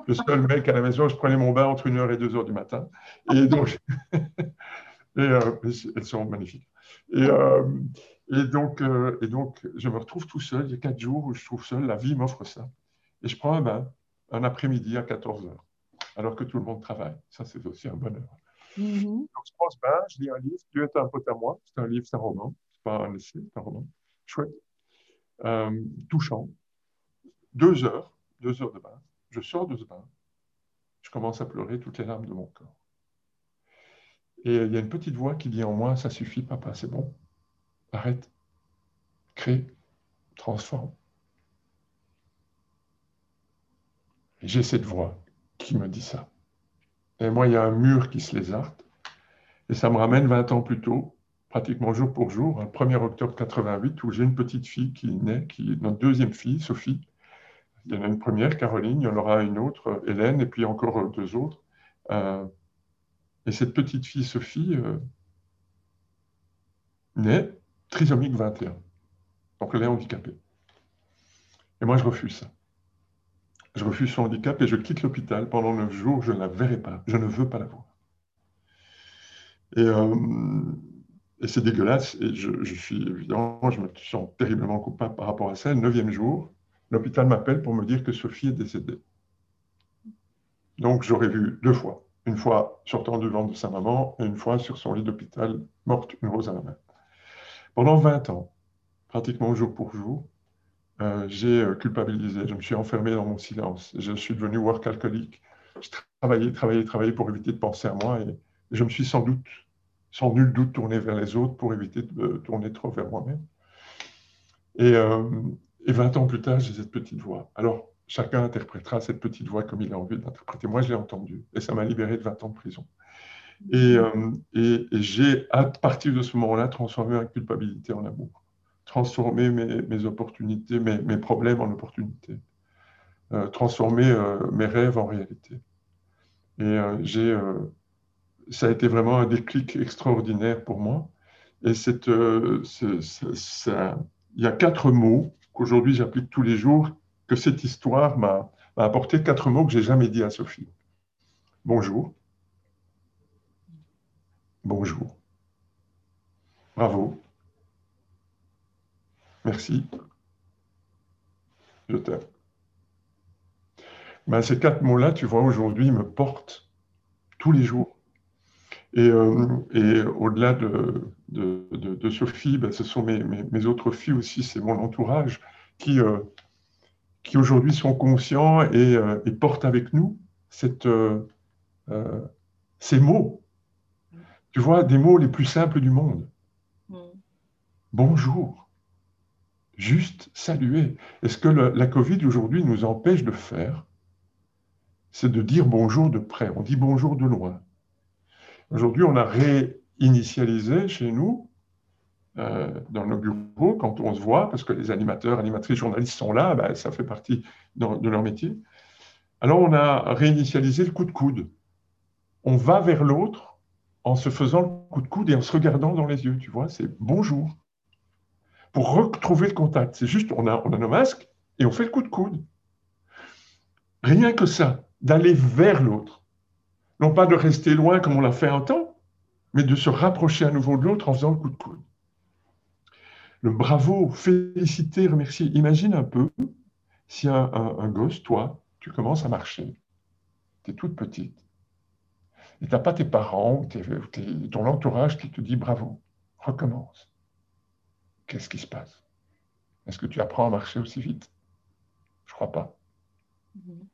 Le seul mec à la maison, je prenais mon bain entre 1h et 2h du matin. Et donc, [laughs] euh, elles sont magnifiques. Et, euh, et, donc, et donc, je me retrouve tout seul. Il y a quatre jours où je trouve seul, la vie m'offre ça. Et je prends un bain un après-midi à 14h alors que tout le monde travaille. Ça, c'est aussi un bonheur. Mm-hmm. Donc, je pense pas, je lis un livre, Dieu est un pote à moi. C'est un livre, c'est un roman. C'est pas un essai, c'est un roman. Chouette. Euh, touchant. Deux heures, deux heures de bain. Je sors de ce bain. Je commence à pleurer toutes les larmes de mon corps. Et il y a une petite voix qui dit en moi, ça suffit, papa, c'est bon. Arrête. Crée. Transforme. Et j'ai cette voix qui me dit ça. Et moi, il y a un mur qui se lézarte. Et ça me ramène 20 ans plus tôt, pratiquement jour pour jour, le 1er octobre 88, où j'ai une petite fille qui naît, qui notre deuxième fille, Sophie. Il y en a une première, Caroline, il y en aura une autre, Hélène, et puis encore deux autres. Euh, et cette petite fille, Sophie, euh, naît trisomique 21. Donc elle est handicapée. Et moi, je refuse ça. Je refuse son handicap et je quitte l'hôpital. Pendant neuf jours, je ne la verrai pas. Je ne veux pas la voir. Et, euh, c'est dégueulasse. Et je, suis évidemment, je me sens terriblement coupable par rapport à ça. Neuvième jour, l'hôpital m'appelle pour me dire que Sophie est décédée. Donc j'aurais vu deux fois. Une fois sortant du ventre de sa maman et une fois sur son lit d'hôpital, morte, une rose à la main. Pendant 20 ans, pratiquement jour pour jour, euh, j'ai euh, culpabilisé, je me suis enfermé dans mon silence, je suis devenu work alcoolique. Je travaillais, travaillais, travaillais pour éviter de penser à moi et, je me suis sans doute, sans nul doute, tourné vers les autres pour éviter de tourner trop vers moi-même. Et, euh, et 20 ans plus tard, j'ai cette petite voix. Alors, chacun interprétera cette petite voix comme il a envie d'interpréter. Moi, je l'ai entendue et ça m'a libéré de 20 ans de prison. Et, et j'ai, à partir de ce moment-là, transformé ma culpabilité en amour transformer mes, opportunités, mes, problèmes en opportunités, euh, transformer euh, mes rêves en réalité. Et euh, j'ai, ça a été vraiment un déclic extraordinaire pour moi. Et ça, il y a quatre mots qu'aujourd'hui j'applique tous les jours, que cette histoire m'a apporté quatre mots que j'ai jamais dit à Sophie. Bonjour. Bonjour. Bravo. Merci. Je t'aime. Ben, ces quatre mots-là, tu vois, aujourd'hui, me portent tous les jours. Et, euh, au-delà de, de, Sophie, ben, ce sont mes, autres filles aussi, c'est mon entourage qui, euh, qui aujourd'hui sont conscients et, euh, portent avec nous cette, ces mots. Tu vois, des mots les plus simples du monde. Mm. Bonjour juste saluer. Et ce que la Covid aujourd'hui nous empêche de faire, c'est de dire bonjour de près. On dit bonjour de loin. Aujourd'hui, on a réinitialisé chez nous, euh, dans nos bureaux, quand on se voit, parce que les animateurs, animatrices, journalistes sont là, ben, ça fait partie de leur métier. Alors, on a réinitialisé le coup de coude. On va vers l'autre en se faisant le coup de coude et en se regardant dans les yeux, tu vois, c'est bonjour. Pour retrouver le contact, c'est juste, on a, on a nos masques et on fait le coup de coude. Rien que ça, d'aller vers l'autre. Non pas de rester loin comme on l'a fait un temps, mais de se rapprocher à nouveau de l'autre en faisant le coup de coude. Le bravo, féliciter, remercier. Imagine un peu si un, gosse, toi, tu commences à marcher, tu es toute petite, et tu n'as pas tes parents ou ton entourage qui te dit bravo, recommence. Qu'est-ce qui se passe? Est-ce que tu apprends à marcher aussi vite? Je crois pas. Mm-hmm.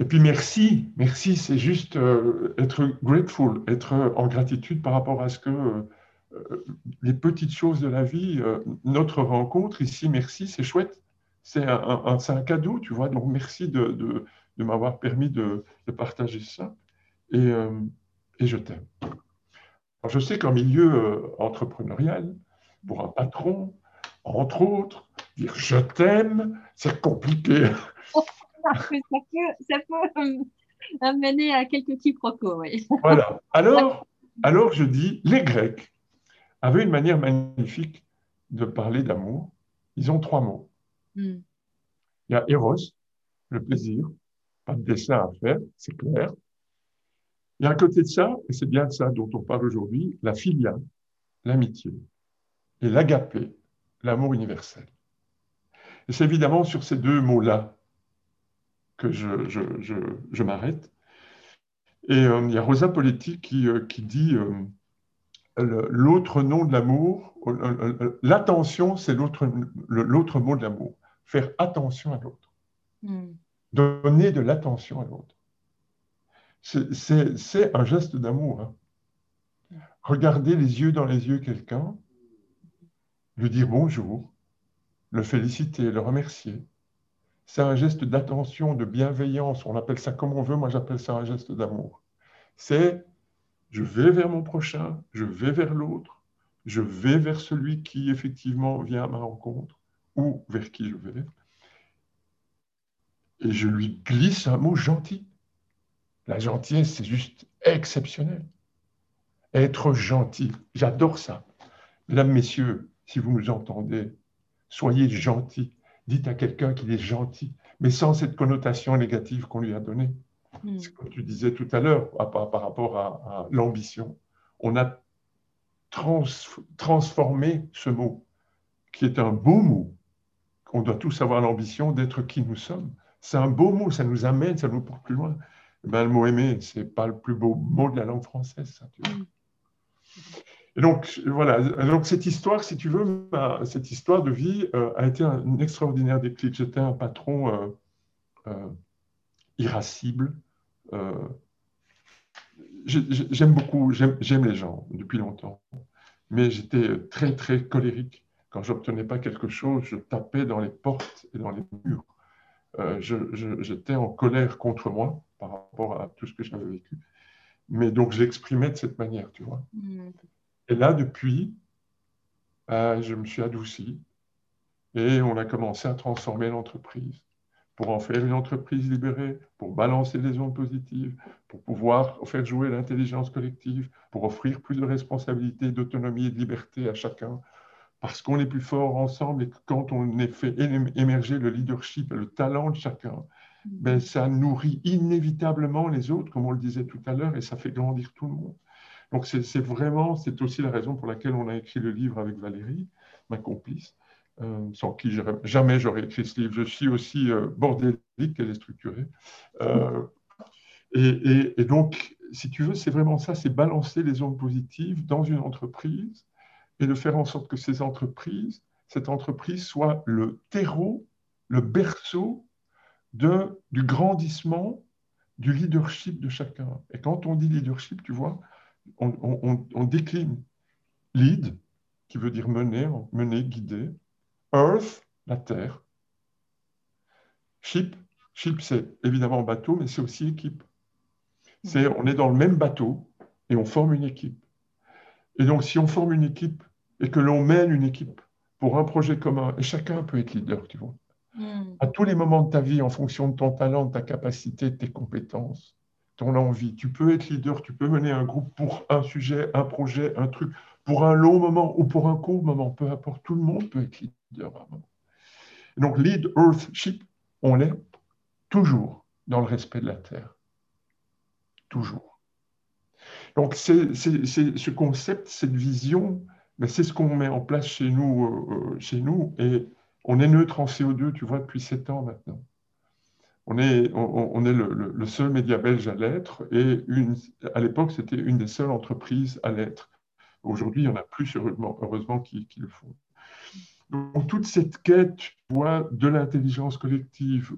Et puis merci, merci, c'est juste euh, être grateful, être en gratitude par rapport à ce que euh, les petites choses de la vie, euh, notre rencontre ici, merci, c'est chouette, c'est un, un, cadeau, tu vois, donc merci de, de, de m'avoir permis de, de, partager ça et, et je t'aime. Je sais qu'en milieu entrepreneurial, pour un patron, entre autres, dire je t'aime, c'est compliqué. [laughs] ça peut, ça peut amener à quelques quiproquos, oui. Voilà. Alors, [laughs] alors, je dis, les Grecs avaient une manière magnifique de parler d'amour. Ils ont trois mots. Hmm. Il y a Eros, le plaisir, pas de dessin à faire, c'est clair. Il y a à côté de ça, et c'est bien de ça dont on parle aujourd'hui, la filia, l'amitié, et l'agapé, l'amour universel. Et c'est évidemment sur ces deux mots-là que je, je, je, je m'arrête. Et euh, il y a Rosa Poletti qui, euh, qui dit euh, l'autre nom de l'amour, l'attention, c'est l'autre mot de l'amour. Faire attention à l'autre. Hmm. Donner de l'attention à l'autre. C'est un geste d'amour. Hein. Regarder les yeux dans les yeux quelqu'un, lui dire bonjour, le féliciter, le remercier, c'est un geste d'attention, de bienveillance. On appelle ça comme on veut, moi j'appelle ça un geste d'amour. C'est je vais vers mon prochain, je vais vers l'autre, je vais vers celui qui effectivement vient à ma rencontre ou vers qui je vais. Et je lui glisse un mot gentil. La gentillesse, c'est juste exceptionnel. Être gentil, j'adore ça. Mesdames, Messieurs, si vous nous entendez, soyez gentils dites à quelqu'un qu'il est gentil, mais sans cette connotation négative qu'on lui a donnée. Hmm. Comme tu disais tout à l'heure par, rapport à, l'ambition. On a transformé ce mot, qui est un beau mot. On doit tous avoir l'ambition d'être qui nous sommes. C'est un beau mot, ça nous amène, ça nous porte plus loin. Eh ben, le mot aimer, ce n'est pas le plus beau mot de la langue française. Ça, tu vois. Hmm donc, voilà, donc cette histoire, si tu veux, cette histoire de vie euh, a été un, extraordinaire déclic. J'étais un patron euh, euh, irascible. j'aime beaucoup, j'aime les gens depuis longtemps, mais j'étais très, très colérique. Quand j'obtenais pas quelque chose, je tapais dans les portes et dans les murs. j'étais en colère contre moi par rapport à tout ce que j'avais vécu. Mais donc, j'exprimais de cette manière, tu vois. Mmh. Et là, depuis, bah, je me suis adouci et on a commencé à transformer l'entreprise pour en faire une entreprise libérée, pour balancer les ondes positives, pour pouvoir faire jouer l'intelligence collective, pour offrir plus de responsabilité, d'autonomie et de liberté à chacun, parce qu'on est plus fort ensemble et que quand on est fait émerger le leadership et le talent de chacun, ben, ça nourrit inévitablement les autres, comme on le disait tout à l'heure, et ça fait grandir tout le monde. Donc c'est vraiment, c'est aussi la raison pour laquelle on a écrit le livre avec Valérie, ma complice, euh, sans qui jamais j'aurais écrit ce livre. Je suis aussi euh, bordélique qu'elle est structurée. Euh, et, donc, si tu veux, c'est vraiment ça, c'est balancer les ondes positives dans une entreprise et de faire en sorte que ces entreprises, cette entreprise soit le terreau, le berceau du grandissement du leadership de chacun. Et quand on dit leadership, tu vois, on, décline lead, qui veut dire mener, mener, guider, earth, la terre, ship, ship c'est évidemment bateau, mais c'est aussi équipe. C'est, on est dans le même bateau et on forme une équipe. Et donc, si on forme une équipe et que l'on mène une équipe pour un projet commun, et chacun peut être leader, tu vois, hmm. à tous les moments de ta vie, en fonction de ton talent, de ta capacité, de tes compétences, ton envie. Tu peux être leader, tu peux mener un groupe pour un sujet, un projet, un truc, pour un long moment ou pour un court moment, peu importe, tout le monde peut être leader donc, lead Earthship, on l'est toujours dans le respect de la Terre. Toujours. Donc, c'est ce concept, cette vision, c'est ce qu'on met en place chez nous, euh, euh, chez nous, et on est neutre en CO2, tu vois, depuis sept ans maintenant. On est, on, est le, seul média belge à l'être, et à l'époque, c'était une des seules entreprises à l'être. Aujourd'hui, il y en a plus, heureusement, qui, le font. Donc, toute cette quête, de l'intelligence collective,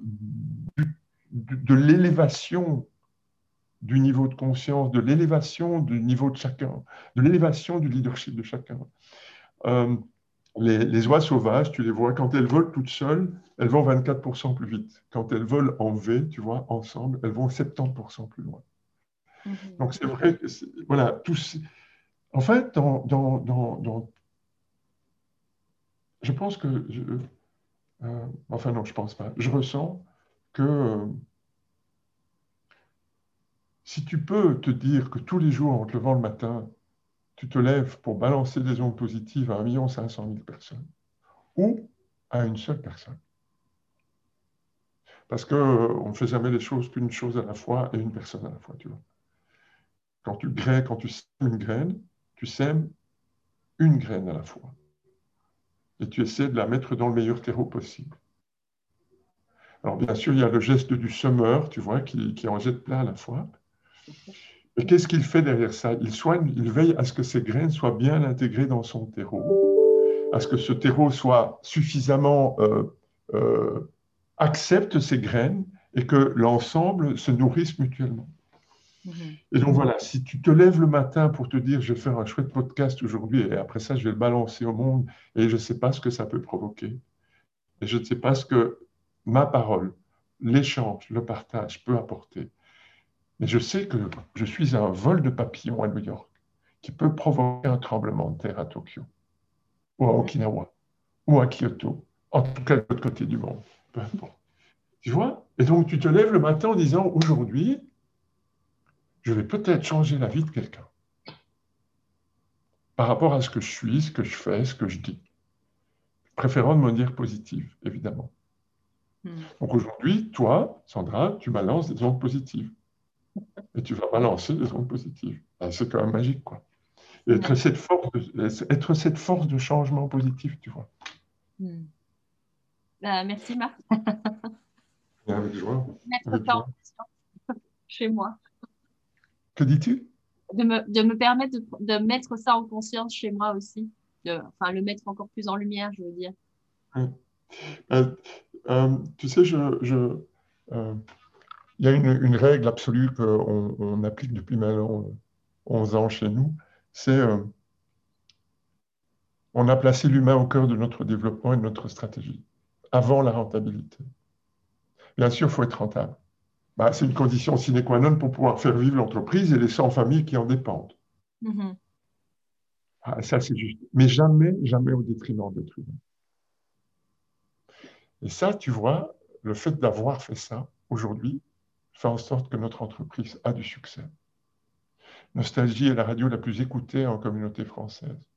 de l'élévation du niveau de conscience, de l'élévation du niveau de chacun, de l'élévation du leadership de chacun. Euh, les, oies sauvages, tu les vois, quand elles volent toutes seules, elles vont 24% plus vite. Quand elles volent en V, tu vois, ensemble, elles vont 70% plus loin. Mhm. Donc c'est vrai que, voilà, tous. En fait, dans, dans, je pense que, je, euh, enfin non, je pense pas, je ressens que euh, si tu peux te dire que tous les jours, en te levant le matin, tu te lèves pour balancer des ondes positives à 1 500 000 personnes ou à une seule personne. Parce qu'on euh, ne fait jamais les choses qu'une chose à la fois et une personne à la fois, tu vois. Quand tu graies, quand tu sèmes une graine, tu sèmes une graine à la fois. Et tu essaies de la mettre dans le meilleur terreau possible. Alors bien sûr, il y a le geste du semeur, tu vois, qui, qui en jette plein à la fois. Et qu'est-ce qu'il fait derrière ça? Il soigne, il veille à ce que ces graines soient bien intégrées dans son terreau, à ce que ce terreau soit suffisamment euh, euh, accepte ces graines et que l'ensemble se nourrisse mutuellement. Mhm. Et donc voilà, si tu te lèves le matin pour te dire je vais faire un chouette podcast aujourd'hui et après ça je vais le balancer au monde et je ne sais pas ce que ça peut provoquer et je ne sais pas ce que ma parole, l'échange, le partage peut apporter. Mais je sais que je suis un vol de papillon à New York qui peut provoquer un tremblement de terre à Tokyo, ou à Okinawa, ou à Kyoto, en tout cas de l'autre côté du monde, peu importe. Tu vois? Et donc tu te lèves le matin en disant aujourd'hui, je vais peut-être changer la vie de quelqu'un par rapport à ce que je suis, ce que je fais, ce que je dis. Préférant de manière positive, évidemment. Hmm. Donc aujourd'hui, toi, Sandra, tu balances des ondes positives [laughs] et tu vas balancer des ondes positives. Ah, c'est quand même magique, quoi. être, cette force de, être cette force de changement positif, tu vois. Hmm. Bah, merci, Marc. [laughs] Avec joie. Mettre ça en chez moi. Que dis-tu? De me, de me, permettre de, de, mettre ça en conscience chez moi aussi. De, enfin, le mettre encore plus en lumière, je veux dire. Euh, euh, tu sais, je, je euh, il y a une, règle absolue qu'on applique depuis maintenant 11 ans chez nous, c'est euh, on a placé l'humain au cœur de notre développement et de notre stratégie, avant la rentabilité. Bien sûr, il faut être rentable. Bah, c'est une condition sine qua non pour pouvoir faire vivre l'entreprise et les 100 familles qui en dépendent. Mm-hmm. Ah, ça, c'est juste. Mais jamais, jamais au détriment d'être humain. Et ça, tu vois, le fait d'avoir fait ça aujourd'hui, fait en sorte que notre entreprise a du succès. Nostalgie est la radio la plus écoutée en communauté française.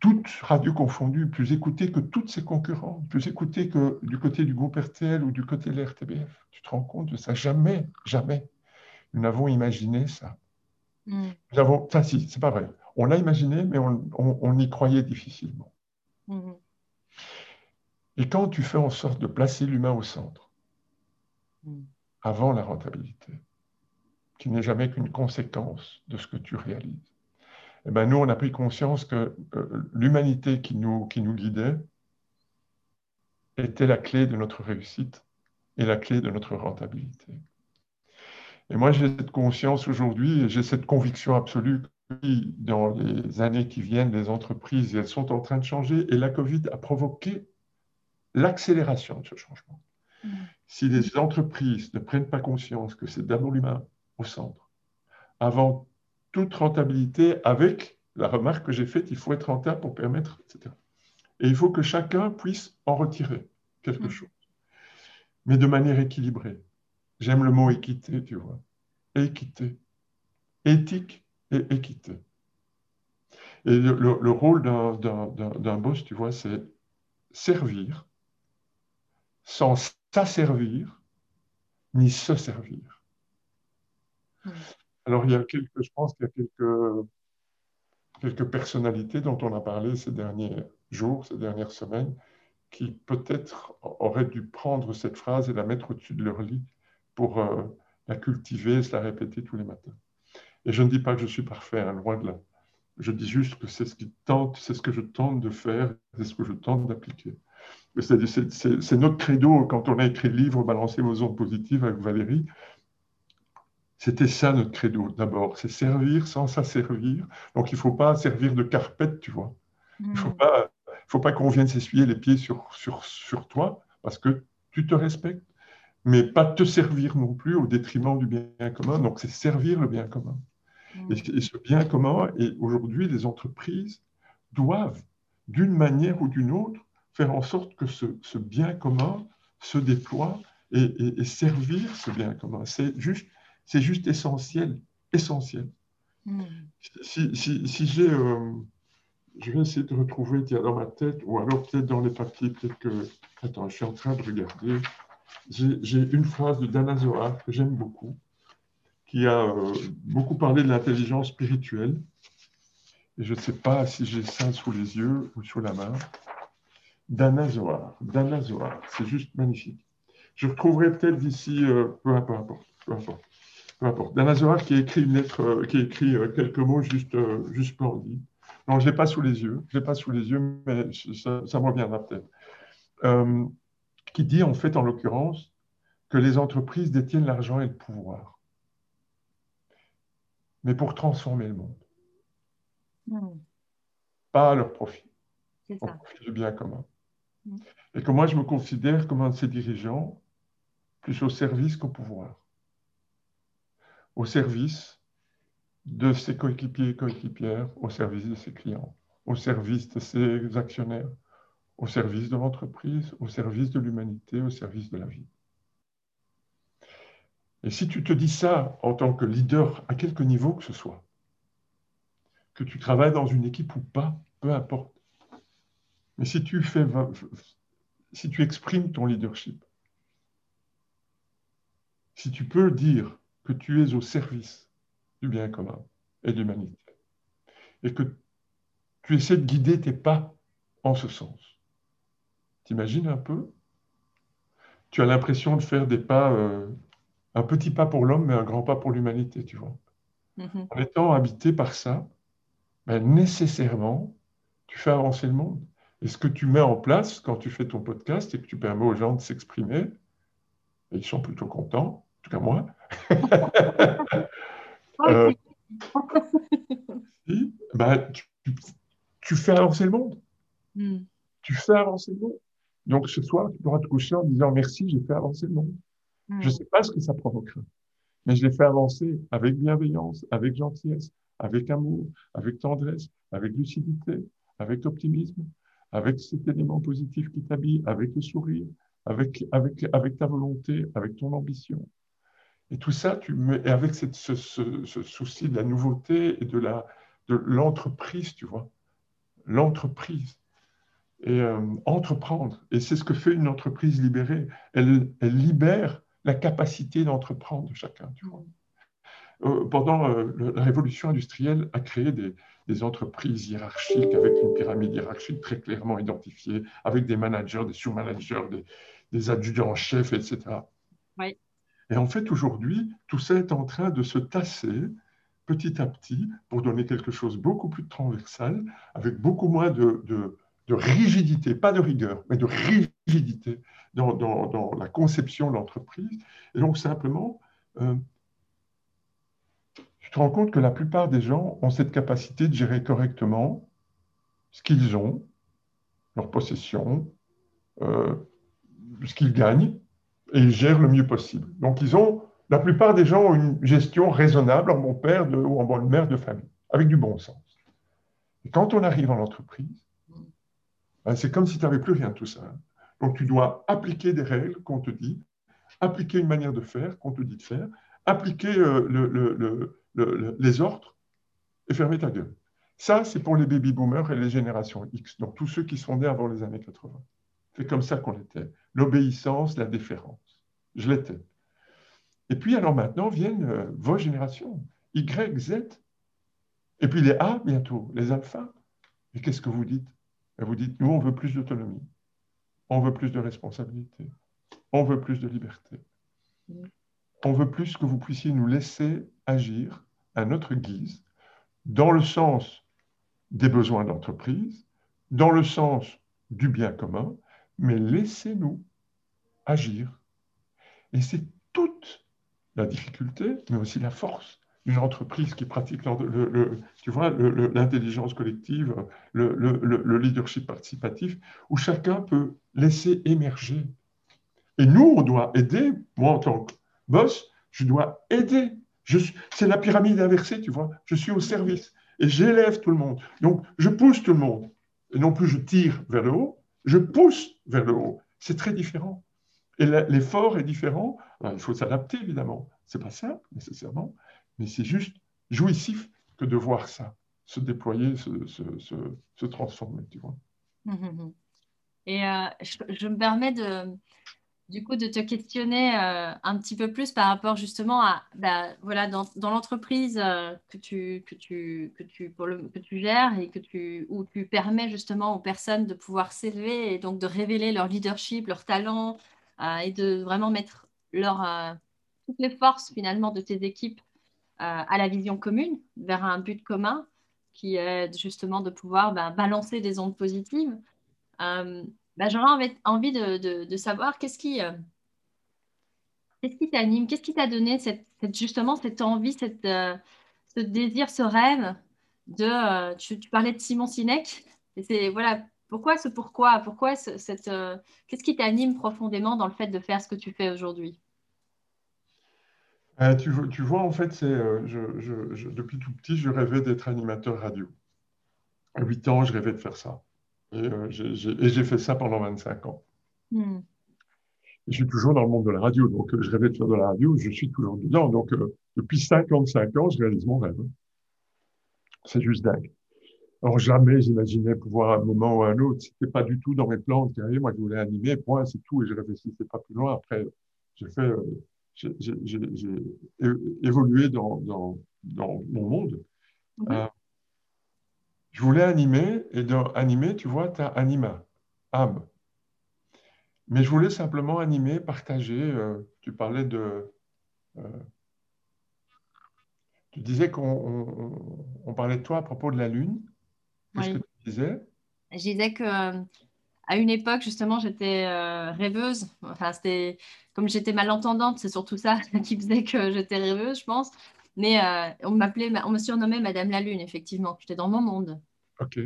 Toutes radios confondues, plus écoutées que toutes ses concurrents, plus écoutées que du côté du groupe RTL ou du côté de l'RTBF. Tu te rends compte de ça? Jamais, jamais. Nous n'avons imaginé ça. Mm. Nous avons, enfin si, c'est pas vrai. On l'a imaginé, mais on, y croyait difficilement. Mm. Et quand tu fais en sorte de placer l'humain au centre, avant la rentabilité, qui n'est jamais qu'une conséquence de ce que tu réalises. Et eh ben, nous, on a pris conscience que euh, l'humanité qui nous, qui nous guidait était la clé de notre réussite et la clé de notre rentabilité. Et moi, j'ai cette conscience aujourd'hui et j'ai cette conviction absolue que dans les années qui viennent, les entreprises, elles sont en train de changer et la Covid a provoqué l'accélération de ce changement. Mm. Si les entreprises ne prennent pas conscience que c'est d'abord l'humain au centre, avant toute rentabilité, avec la remarque que j'ai faite, il faut être rentable pour permettre, etc. Et il faut que chacun puisse en retirer quelque mm. chose, mais de manière équilibrée. J'aime le mot équité, tu vois. Équité. Éthique et équité. Et le, rôle d'un boss, tu vois, c'est servir sans s'asservir ni se servir. Alors, il y a quelques, je pense qu'il y a quelques, quelques personnalités dont on a parlé ces derniers jours, ces dernières semaines, qui peut-être auraient dû prendre cette phrase et la mettre au-dessus de leur lit pour euh, la cultiver, se la répéter tous les matins. Et je ne dis pas que je suis parfait, hein, loin de là. Je dis juste que c'est ce qui tente, c'est ce que je tente de faire, c'est ce que je tente d'appliquer. C'est notre credo quand on a écrit le livre Balancer vos ondes positives avec Valérie. C'était ça notre credo d'abord, c'est servir sans s'asservir. Donc il ne faut pas servir de carpette, tu vois. Il ne faut hmm. pas, faut pas qu'on vienne s'essuyer les pieds sur, sur, sur toi parce que tu te respectes, mais pas te servir non plus au détriment du bien commun. Donc c'est servir le bien commun. Hmm. Et, ce bien commun, et aujourd'hui les entreprises doivent, d'une manière ou d'une autre, faire en sorte que ce, ce bien commun se déploie et, et servir ce bien commun. C'est juste c'est juste essentiel, essentiel. Hmm. Si, si, j'ai, euh, je vais essayer de retrouver dans ma tête, ou alors peut-être dans les papiers, peut-être que, attends, je suis en train de regarder. J'ai une phrase de Dana Zohar que j'aime beaucoup, qui a euh, beaucoup parlé de l'intelligence spirituelle. Et je ne sais pas si j'ai ça sous les yeux ou sous la main. Dana Zohar, c'est juste magnifique. Je retrouverai peut-être d'ici, euh, peu importe, peu importe peu importe. Zohar qui écrit une lettre, euh, qui écrit euh, quelques mots juste, juste splendides. Non, je ne l'ai pas sous les yeux, je l'ai pas sous les yeux, mais ça, ça me reviendra peut-être. qui dit en fait, en l'occurrence, que les entreprises détiennent l'argent et le pouvoir, mais pour transformer le monde. Hmm. Pas à leur profit, au profit du bien commun. Et que moi, je me considère comme un de ces dirigeants, plus au service qu'au pouvoir au service de ses coéquipiers et coéquipières, au service de ses clients, au service de ses actionnaires, au service de l'entreprise, au service de l'humanité, au service de la vie. Et si tu te dis ça en tant que leader, à quelque niveau que ce soit, que tu travailles dans une équipe ou pas, peu importe. Mais si tu fais, si tu exprimes ton leadership, si tu peux dire que tu es au service du bien commun et de l'humanité. Et que tu essaies de guider tes pas en ce sens. T'imagines un peu? Tu as l'impression de faire des pas, euh, un petit pas pour l'homme, mais un grand pas pour l'humanité, tu vois. Mm-hmm. En étant habité par ça, ben, nécessairement, tu fais avancer le monde. Et ce que tu mets en place quand tu fais ton podcast et que tu permets aux gens de s'exprimer, ils sont plutôt contents, en tout cas moi, [laughs] euh, bah, tu, fais avancer le monde. Hmm. Tu fais avancer le monde. Donc ce soir, tu pourras te coucher en disant merci, j'ai fait avancer le monde. Hmm. Je ne sais pas ce que ça provoquera, mais je l'ai fait avancer avec bienveillance, avec gentillesse, avec amour, avec tendresse, avec lucidité, avec optimisme, avec cet élément positif qui t'habille, avec le sourire, avec, avec, avec ta volonté, avec ton ambition. Et tout ça, tu mets, avec cette, ce, souci de la nouveauté et de l'entreprise, tu vois. L'entreprise. Et euh, entreprendre. Et c'est ce que fait une entreprise libérée. Elle, elle libère la capacité d'entreprendre de chacun, tu vois. Euh, pendant euh, la révolution industrielle, a créé des, des, entreprises hiérarchiques avec une pyramide hiérarchique très clairement identifiée, avec des managers, des sous-managers, des, des adjudants-chefs, etc. Oui. Et en fait, aujourd'hui, tout ça est en train de se tasser petit à petit pour donner quelque chose beaucoup plus transversal, avec beaucoup moins de, rigidité, pas de rigueur, mais de rigidité dans, la conception de l'entreprise. Et donc, simplement, euh, tu te rends compte que la plupart des gens ont cette capacité de gérer correctement ce qu'ils ont, leur possession, euh, ce qu'ils gagnent, et ils gèrent le mieux possible. Donc, ils ont, la plupart des gens ont une gestion raisonnable en bon père ou en bonne mère de famille, avec du bon sens. Et quand on arrive en entreprise, ben, c'est comme si tu n'avais plus rien de tout ça. Donc, tu dois appliquer des règles qu'on te dit, appliquer une manière de faire qu'on te dit de faire, appliquer euh, les ordres et fermer ta gueule. Ça, c'est pour les baby boomers et les générations X, donc tous ceux qui sont nés avant les années 80. C'est comme ça qu'on était. L'obéissance, la déférence. Je l'étais. Et puis, alors maintenant viennent euh, vos générations, Y, Z, et puis les A bientôt, les alphas. Et qu'est-ce que vous dites? Vous dites, nous, on veut plus d'autonomie, on veut plus de responsabilité, on veut plus de liberté. On veut plus que vous puissiez nous laisser agir à notre guise, dans le sens des besoins d'entreprise, dans le sens du bien commun, mais laissez-nous agir. Et c'est toute la difficulté, mais aussi la force d'une entreprise qui pratique le, tu vois, l'intelligence collective, le, leadership participatif, où chacun peut laisser émerger. Et nous, on doit aider, moi en tant que boss, je dois aider. C'est la pyramide inversée, tu vois. Je suis au service et j'élève tout le monde. Donc, je pousse tout le monde. Et non plus je tire vers le haut, je pousse vers le haut. C'est très différent. Et l'effort est différent. il faut s'adapter, évidemment. Ce n'est pas simple, nécessairement, mais c'est juste jouissif que de voir ça se déployer, se, transformer, tu vois. Et euh, je, me permets de, du coup de te questionner euh, un petit peu plus par rapport justement à bah, voilà dans, l'entreprise euh, que tu que tu que tu que tu gères et que tu où tu permets justement aux personnes de pouvoir s'élever et donc de révéler leur leadership, leur talent euh, et de vraiment mettre toutes les forces finalement de tes équipes à la vision commune vers un but commun qui est justement de pouvoir bah, balancer des ondes positives. Bah, j'aurais envie de, savoir qu'est-ce qui, euh, qu'est-ce qui t'anime, qu'est-ce qui t'a donné cette, justement cette envie, euh, ce désir, ce rêve de. Euh, tu, parlais de Simon Sinek. Voilà pourquoi ce pourquoi, qu'est-ce qui t'anime profondément dans le fait de faire ce que tu fais aujourd'hui? Tu, vois, en fait, depuis tout petit, je rêvais d'être animateur radio. À 8 ans, je rêvais de faire ça. Euh, et j'ai fait ça pendant 25 ans. Hmm. Je suis toujours dans le monde de la radio, donc euh, je rêvais de faire de la radio, je suis toujours dedans. Donc euh, depuis 55 ans, je réalise mon rêve. C'est juste dingue. Alors jamais j'imaginais pouvoir à un moment ou à un autre, c'était pas du tout dans mes plans de Moi, je voulais animer, point, c'est tout, et je réfléchissais pas plus loin. Après, j'ai fait, j'ai évolué dans, dans, dans, mon monde. Mhm. Je voulais animer, et dans animer, tu vois, tu as anima, âme. Mais je voulais simplement animer, partager. Euh, tu parlais de. Euh, tu disais qu'on parlait de toi à propos de la Lune. Qu'est-ce que tu disais? Je disais que à une époque, justement, j'étais euh, rêveuse. Enfin, c'était comme j'étais malentendante, c'est surtout ça [laughs] qui faisait que j'étais rêveuse, je pense. Mais euh, on m'appelait, on me surnommait Madame la Lune, effectivement. J'étais dans mon monde. Ok.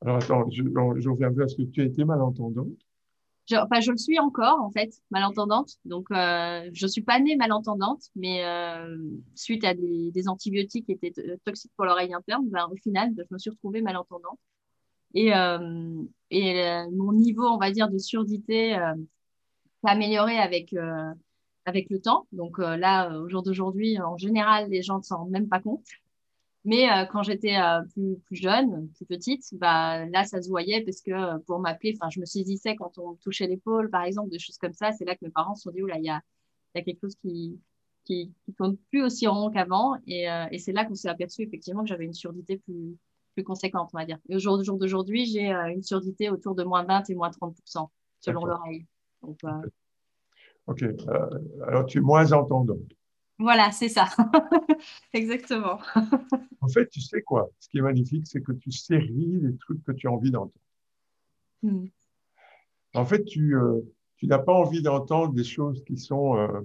Alors attends, je, je reviendrai à ce que tu as été malentendante. Je, enfin, je le suis encore, en fait, malentendante. Donc, euh, je ne suis pas née malentendante, mais euh, suite à des, antibiotiques qui étaient toxiques pour l'oreille interne, ben, au final, je me suis retrouvée malentendante. Et, et mon niveau, on va dire, de surdité s'est amélioré avec, avec le temps. Donc euh, là, au jour d'aujourd'hui, en général, les gens ne s'en rendent même pas compte. Mais euh, quand j'étais euh, plus, plus, jeune, plus petite, bah, là, ça se voyait parce que pour m'appeler, je me saisissais quand on me touchait l'épaule, par exemple, des choses comme ça. C'est là que mes parents se sont dit, là, il y a, y a, quelque chose qui qui ne tourne plus aussi rond qu'avant. Et, et c'est là qu'on s'est aperçu effectivement que j'avais une surdité plus, plus conséquente, on va dire. Et au jour, d'aujourd'hui, j'ai une surdité autour de moins 20 et moins 30% selon l'oreille. Donc, Ok, euh, alors tu es moins entendante. Voilà, c'est ça. [laughs] Exactement. [laughs] en fait, tu sais quoi? Ce qui est magnifique, c'est que tu séries les trucs que tu as envie d'entendre. Hmm. En fait, tu, euh, tu n'as pas envie d'entendre des choses qui sont. Euh,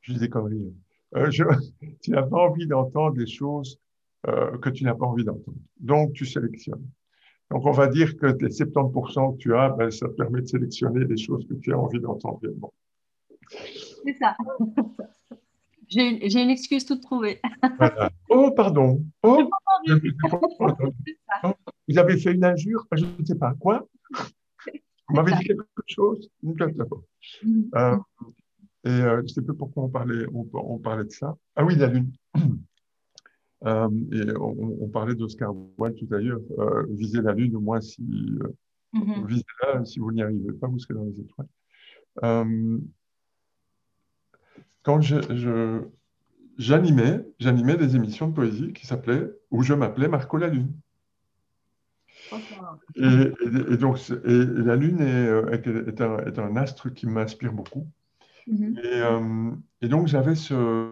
je dis des conneries. Hein. [laughs] tu n'as pas envie d'entendre des choses que tu n'as pas envie d'entendre. Donc, tu sélectionnes. Donc, on va dire que les 70% que tu as, ben, ça te permet de sélectionner les choses que tu as envie d'entendre réellement. C'est ça. [laughs] J'ai une excuse toute trouvée. Oh, pardon. [laughs] Oh, vous avez fait une injure Je ne sais pas. Quoi Vous m'avez dit quelque chose euh, Et euh, je ne sais plus pourquoi on parlait, on, parlait de ça. Ah oui, la Lune. [clears throat] Euh, et on, parlait d'Oscar Wilde tout à l'heure. Euh, viser la Lune, au moins si mm-hmm. visez si vous n'y arrivez pas, vous serez dans les étoiles. Quand j'animais, j'animais des émissions de poésie qui s'appelaient, où je m'appelais Marco la Lune. Et, donc, la Lune est, un, astre qui m'inspire beaucoup. Mm-hmm. Euh, et, donc, j'avais ce,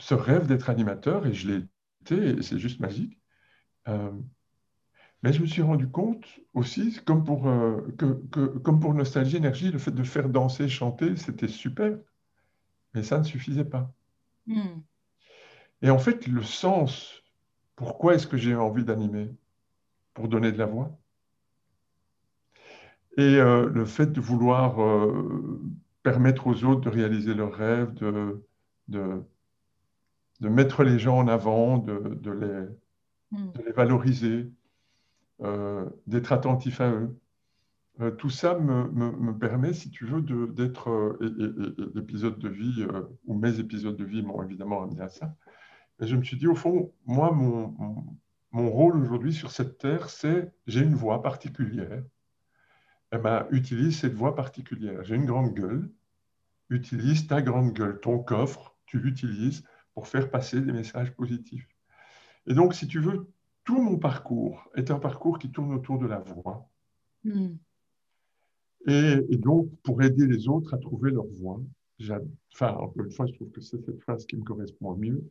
ce, rêve d'être animateur et je l'ai été, et c'est juste magique. Euh, mais je me suis rendu compte aussi, comme pour, euh, que, que, comme pour Nostalgie Énergie, le fait de faire danser, chanter, c'était super, mais ça ne suffisait pas. Mm. Et en fait, le sens, pourquoi est-ce que j'ai envie d'animer? Pour donner de la voix? Et le fait de vouloir permettre aux autres de réaliser leurs rêves, de, de, de mettre les gens en avant, de, de les, hmm. les, valoriser, euh, d'être attentif à eux. Euh, tout ça me, me, permet, si tu veux, d'être, euh, l'épisode de vie, ou mes épisodes de vie m'ont évidemment amené à ça. Et je me suis dit, au fond, moi, mon, mon, mon rôle aujourd'hui sur cette terre, c'est, j'ai une voix particulière, eh ben, utilise cette voix particulière. J'ai une grande gueule. Utilise ta grande gueule, ton coffre, tu l'utilises pour faire passer des messages positifs. Et donc, si tu veux, tout mon parcours est un parcours qui tourne autour de la voix. Hmm. Et, et, donc, pour aider les autres à trouver leur voix, enfin, encore une fois, je trouve que c'est cette phrase qui me correspond le mieux.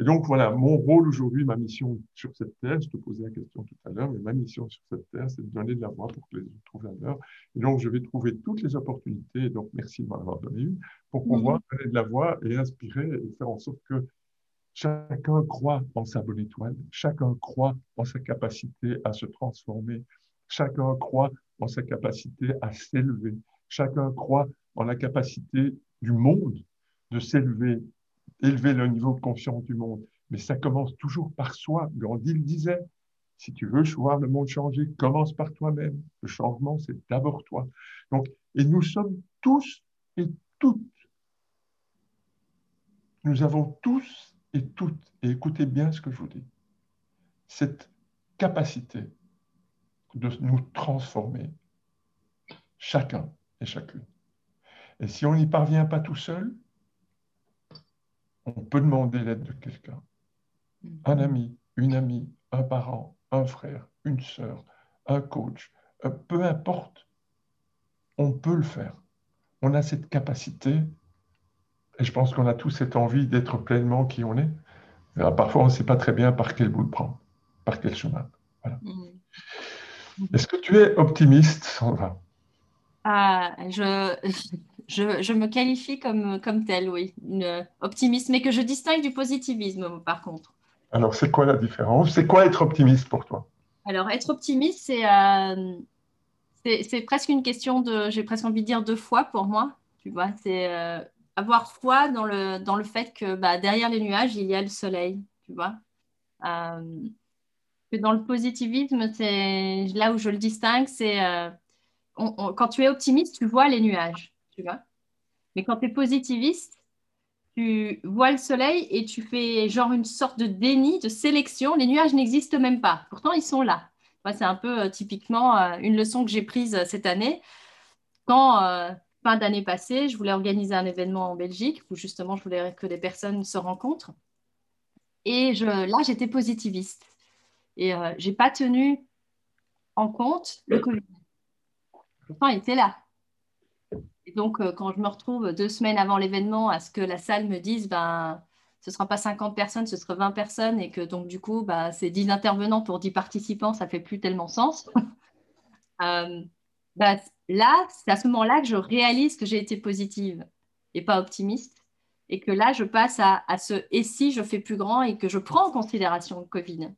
Et donc voilà, mon rôle aujourd'hui, ma mission sur cette terre, je te posais la question tout à l'heure, mais ma mission sur cette terre, c'est de donner de la voix pour que les autres trouvent la leur. Et donc je vais trouver toutes les opportunités, et donc merci de m'avoir donné une, pour pouvoir donner de la voix et inspirer et faire en sorte que chacun croit en sa bonne étoile, chacun croit en sa capacité à se transformer, chacun croit en sa capacité à s'élever, chacun croit en la capacité du monde de s'élever élever le niveau de conscience du monde. Mais ça commence toujours par soi. Gandhi le disait. Si tu veux voir le monde changer, commence par toi-même. Le changement, c'est d'abord toi. Donc, et nous sommes tous et toutes. Nous avons tous et toutes, et écoutez bien ce que je vous dis, cette capacité de nous transformer, chacun et chacune. Et si on n'y parvient pas tout seul, on peut demander l'aide de quelqu'un. Un mm-hmm. ami, une amie, un parent, un frère, une sœur, un coach, euh, peu importe, on peut le faire. On a cette capacité et je pense qu'on a tous cette envie d'être pleinement qui on est. parfois, on ne sait pas très bien par quel bout le prendre, par quel chemin. Mm-hmm. Est-ce que tu es optimiste, ah, je, je, me qualifie comme, comme telle, oui, une optimiste, mais que je distingue du positivisme, par contre. Alors, c'est quoi la différence? C'est quoi être optimiste pour toi? Alors, être optimiste, c'est euh, c'est presque une question de, j'ai presque envie de dire, de foi pour moi. Tu vois, c'est euh, avoir foi dans le, dans le fait que bah, derrière les nuages, il y a le soleil, tu vois. Euh, dans le positivisme, c'est là où je le distingue, c'est quand tu es optimiste, tu vois les nuages tu vois. Mais quand tu es positiviste, tu vois le soleil et tu fais genre une sorte de déni, de sélection. Les nuages n'existent même pas. Pourtant, ils sont là. c'est un peu euh, typiquement euh, une leçon que j'ai prise euh, cette année. Quand, fin d'année passée, je voulais organiser un événement en Belgique où justement, je voulais que des personnes se rencontrent. Et je, là, j'étais positiviste. Et je n'ai pas tenu en compte le Covid. Pourtant, il était là. Et donc, euh, quand je me retrouve deux semaines avant l'événement à ce que la salle me dise, ben, ce ne sera pas 50 personnes, ce sera 20 personnes, et que donc, du coup, ben, c'est 10 intervenants pour 10 participants, ça ne fait plus tellement sens. [laughs] euh, ben, là, c'est à ce moment-là que je réalise que j'ai été positive et pas optimiste, et que là, je passe à, à ce et si je fais plus grand et que je prends en considération le Covid,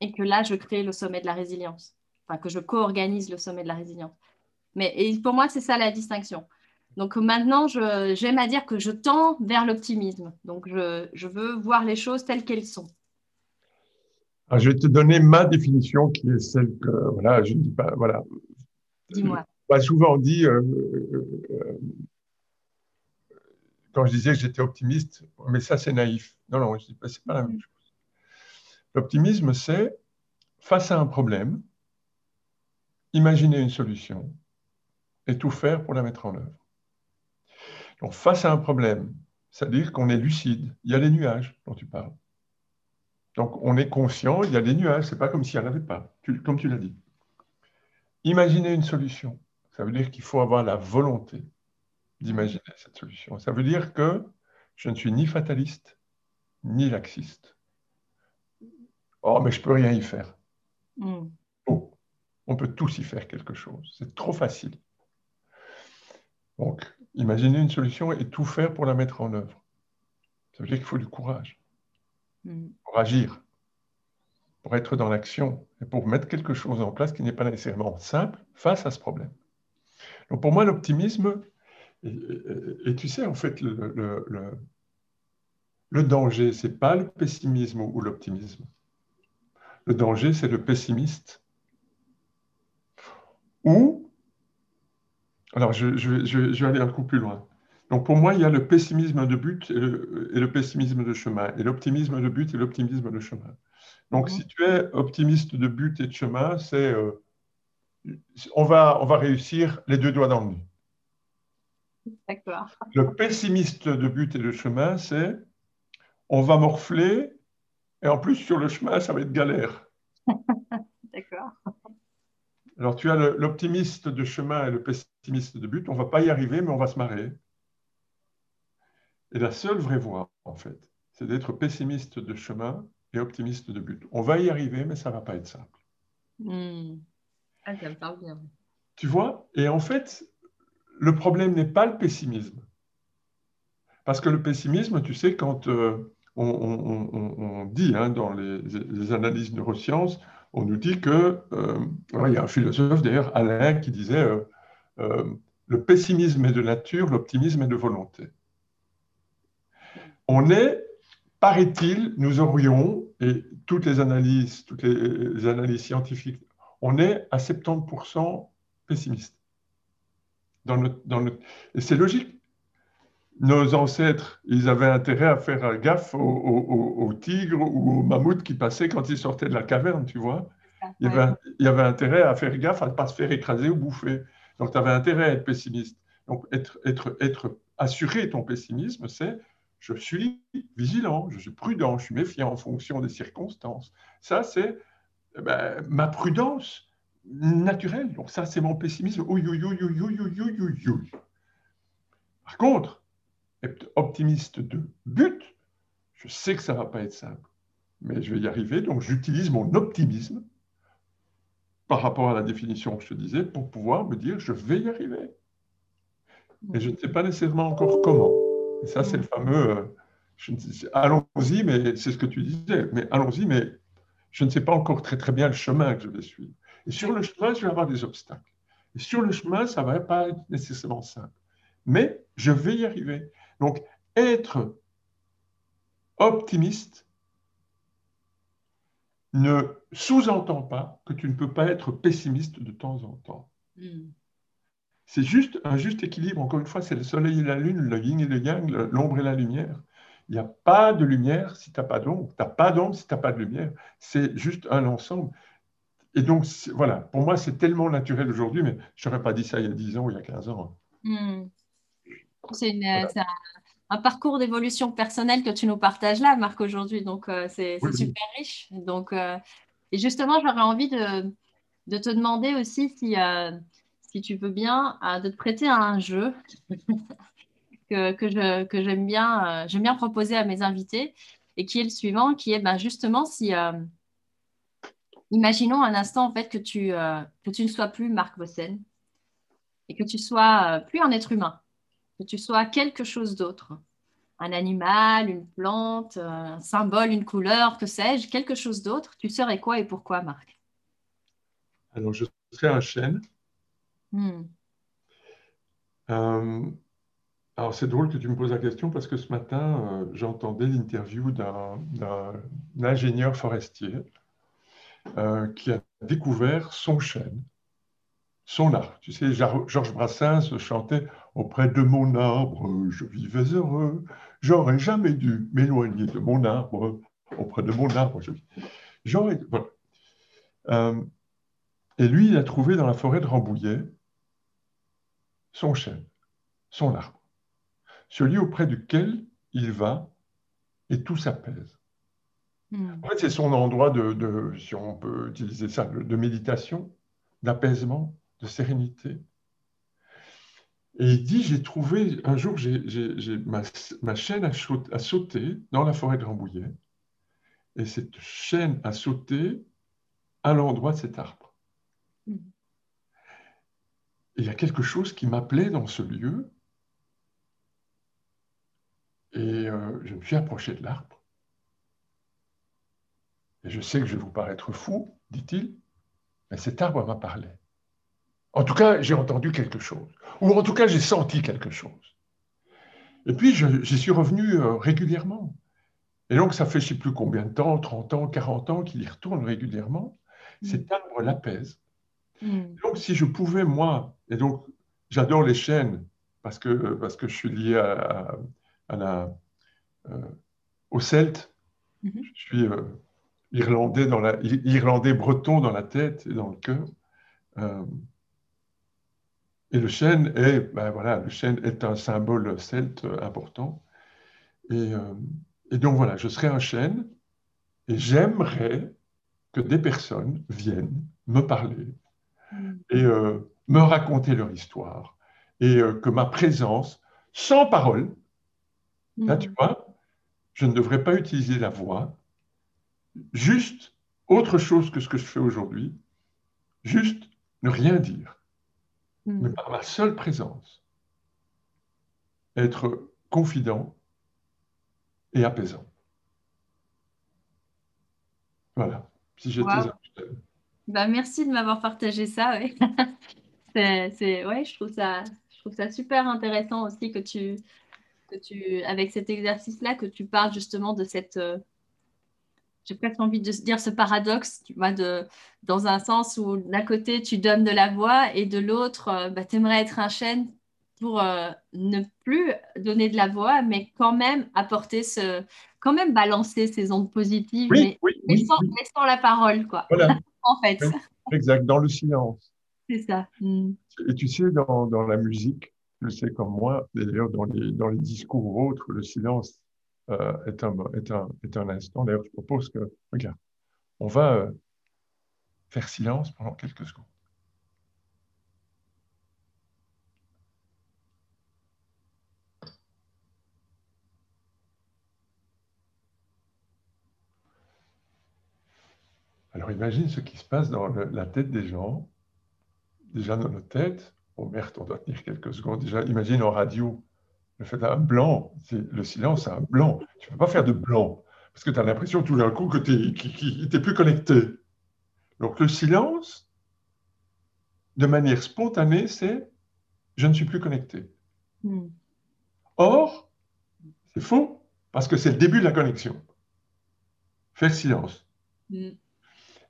et que là, je crée le sommet de la résilience, enfin, que je co-organise le sommet de la résilience. Mais et pour moi, c'est ça la distinction. Donc maintenant, j'aime à dire que je tends vers l'optimisme. Donc je, je, veux voir les choses telles qu'elles sont. Ah, je vais te donner ma définition qui est celle que, voilà, je ne dis pas, voilà. Dis-moi. On souvent dit, euh, euh, quand je disais que j'étais optimiste, mais ça c'est naïf. Non, non, ce n'est pas la même chose. L'optimisme, c'est face à un problème, imaginer une solution et tout faire pour la mettre en œuvre. Donc, face à un problème, c'est-à-dire qu'on est lucide, il y a les nuages dont tu parles. Donc, on est conscient, il y a des nuages, ce n'est pas comme s'il n'y en avait pas, comme tu l'as dit. Imaginer une solution, ça veut dire qu'il faut avoir la volonté d'imaginer cette solution. Ça veut dire que je ne suis ni fataliste, ni laxiste. Oh, mais je ne peux rien y faire. Mm. Oh, on peut tous y faire quelque chose. C'est trop facile. Donc, imaginer une solution et tout faire pour la mettre en œuvre. Ça veut dire qu'il faut du courage mm. pour agir, pour être dans l'action et pour mettre quelque chose en place qui n'est pas nécessairement simple face à ce problème. Donc, pour moi, l'optimisme, et, tu sais, en fait, le, le danger, ce n'est pas le pessimisme ou l'optimisme. Le danger, c'est le pessimiste. Ou, alors je, vais aller un coup plus loin. Donc pour moi, il y a le pessimisme de but et le, pessimisme de chemin, et l'optimisme de but et l'optimisme de chemin. Donc si tu es optimiste de but et de chemin, c'est euh, on, va, on va réussir les deux doigts dans le nez. D'accord. Le pessimiste de but et de chemin, c'est on va morfler et en plus, sur le chemin, ça va être galère. [laughs] D'accord. Alors, tu as l'optimiste de chemin et le pessimiste de but. On ne va pas y arriver, mais on va se marrer. Et la seule vraie voie, en fait, c'est d'être pessimiste de chemin et optimiste de but. On va y arriver, mais ça ne va pas être simple. Hmm. Ah, ça me parle bien. Tu vois Et en fait, le problème n'est pas le pessimisme. Parce que le pessimisme, tu sais, quand euh, on, dit hein, dans les, analyses neurosciences, on nous dit que, euh, il y a un philosophe d'ailleurs, Alain, qui disait euh, euh, le pessimisme est de nature, l'optimisme est de volonté. On est, paraît-il, nous aurions, et toutes les analyses, toutes les, analyses scientifiques, on est à 70% pessimiste. Dans dans et c'est logique nos ancêtres, ils avaient intérêt à faire gaffe aux, tigres ou aux mammouths qui passaient quand ils sortaient de la caverne, tu vois. Il y, avait, intérêt à faire gaffe à ne pas se faire écraser ou bouffer. Donc, tu avais intérêt à être pessimiste. Donc, être, être, être assuré ton pessimisme, c'est je suis vigilant, je suis prudent, je suis méfiant en fonction des circonstances. Ça, c'est eh ben, ma prudence naturelle. Donc, ça, c'est mon pessimisme. Par contre, optimiste de but, je sais que ça ne va pas être simple, mais je vais y arriver, donc j'utilise mon optimisme par rapport à la définition que je te disais pour pouvoir me dire je vais y arriver. Mais je ne sais pas nécessairement encore comment. Et ça, c'est le fameux euh, allons-y, mais c'est ce que tu disais, mais allons-y, mais je ne sais pas encore très très bien le chemin que je vais suivre. Et sur le chemin, je vais avoir des obstacles. Et sur le chemin, ça ne va pas être nécessairement simple. Mais je vais y arriver. Donc, être optimiste ne sous-entend pas que tu ne peux pas être pessimiste de temps en temps. Hmm. C'est juste un juste équilibre. Encore une fois, c'est le soleil et la lune, le yin et le yang, l'ombre et la lumière. Il n'y a pas de lumière si tu n'as pas d'ombre. Tu n'as pas d'ombre si tu n'as pas de lumière. C'est juste un ensemble. Et donc, voilà, pour moi, c'est tellement naturel aujourd'hui, mais je n'aurais pas dit ça il y a 10 ans ou il y a 15 ans. Hmm. C'est un, parcours d'évolution personnelle que tu nous partages là, Marc, aujourd'hui. Donc, euh, c'est super riche. Donc, euh, et justement, j'aurais envie de, te demander aussi si, euh, si tu veux bien de te prêter à un jeu [laughs] que, que j'aime bien, j'aime bien proposer à mes invités et qui est le suivant, qui est ben, justement si imaginons un instant en fait que tu, que tu ne sois plus Marc Vossen et que tu sois plus un être humain que tu sois quelque chose d'autre. Un animal, une plante, un symbole, une couleur, que sais-je, quelque chose d'autre, tu serais quoi et pourquoi, Marc? Alors, je serais un chêne. Hmm. Euh, alors, c'est drôle que tu me poses la question parce que ce matin, euh, j'entendais l'interview d'un ingénieur forestier euh, qui a découvert son chêne, son art. Tu sais, Georges Brassens chantait Auprès de mon arbre, je vivais heureux. J'aurais jamais dû m'éloigner de mon arbre. Auprès de mon arbre, je J'aurais. Voilà. Euh, et lui, il a trouvé dans la forêt de Rambouillet son chêne, son arbre, celui auprès duquel il va et tout s'apaise. Hmm. En fait, c'est son endroit de, si on peut utiliser ça, de méditation, d'apaisement, de sérénité. Et il dit, j'ai trouvé, un jour, ma, chaîne a, sauté dans la forêt de Rambouillet, et cette chaîne a sauté à l'endroit de cet arbre. Hmm. il y a quelque chose qui m'appelait dans ce lieu, et euh, je me suis approché de l'arbre. Et je sais que je vais vous paraître fou, dit-il, mais cet arbre m'a parlé. En tout cas, j'ai entendu quelque chose, ou en tout cas, j'ai senti quelque chose. Et puis, j'y suis revenu euh, régulièrement. Et donc, ça fait je ne sais plus combien de temps, 30 ans, 40 ans qu'il y retourne régulièrement. Mm. Cet arbre l'apaise. Mm. Donc, si je pouvais, moi, et donc, j'adore les chaînes parce que, parce que je suis lié à, la, euh, aux Celtes. Mm-hmm. Je suis euh, irlandais, dans la, irlandais breton dans la tête et dans le cœur. Euh, et le chêne est, ben voilà, le chêne est un symbole celte important. Et, et donc voilà, je serai un chêne et j'aimerais que des personnes viennent me parler mm. et euh, me raconter leur histoire et euh, que ma présence, sans parole, là tu mm. vois, je ne devrais pas utiliser la voix, juste autre chose que ce que je fais aujourd'hui, juste ne rien dire. Mais par ma seule présence, être confident et apaisant. Voilà si bah, merci de m'avoir partagé ça. [laughs] c'est, ouais, je trouve ça, je trouve ça super intéressant aussi que tu, que tu, avec cet exercice-là, que tu parles justement de cette, euh, j'ai presque envie de dire ce paradoxe, tu vois, de, dans un sens où d'un côté tu donnes de la voix et de l'autre, euh, bah, tu aimerais être un chêne pour euh, ne plus donner de la voix, mais quand même apporter ce, quand même balancer ces ondes positives, mais, sans, la parole, quoi. Voilà. [laughs] en fait. Exact, dans le silence. C'est ça. Mm. Et tu sais, dans, dans, la musique, je sais comme moi, d'ailleurs dans les, dans les discours autres, le silence euh, est, un, est, un, est un instant. D'ailleurs, je propose que, regarde, on va euh, faire silence pendant quelques secondes. Alors imagine ce qui se passe dans la tête des gens, déjà dans notre tête. Oh merde, on doit tenir quelques secondes. Déjà, imagine en radio, le fait d'un blanc, le silence, c'est un blanc. Tu ne peux pas faire de blanc, parce que tu as l'impression tout d'un coup que tu n'es plus connecté. Donc le silence, de manière spontanée, c'est je ne suis plus connecté. Hmm. Or, c'est faux, parce que c'est le début de la connexion. Faire silence. Hmm.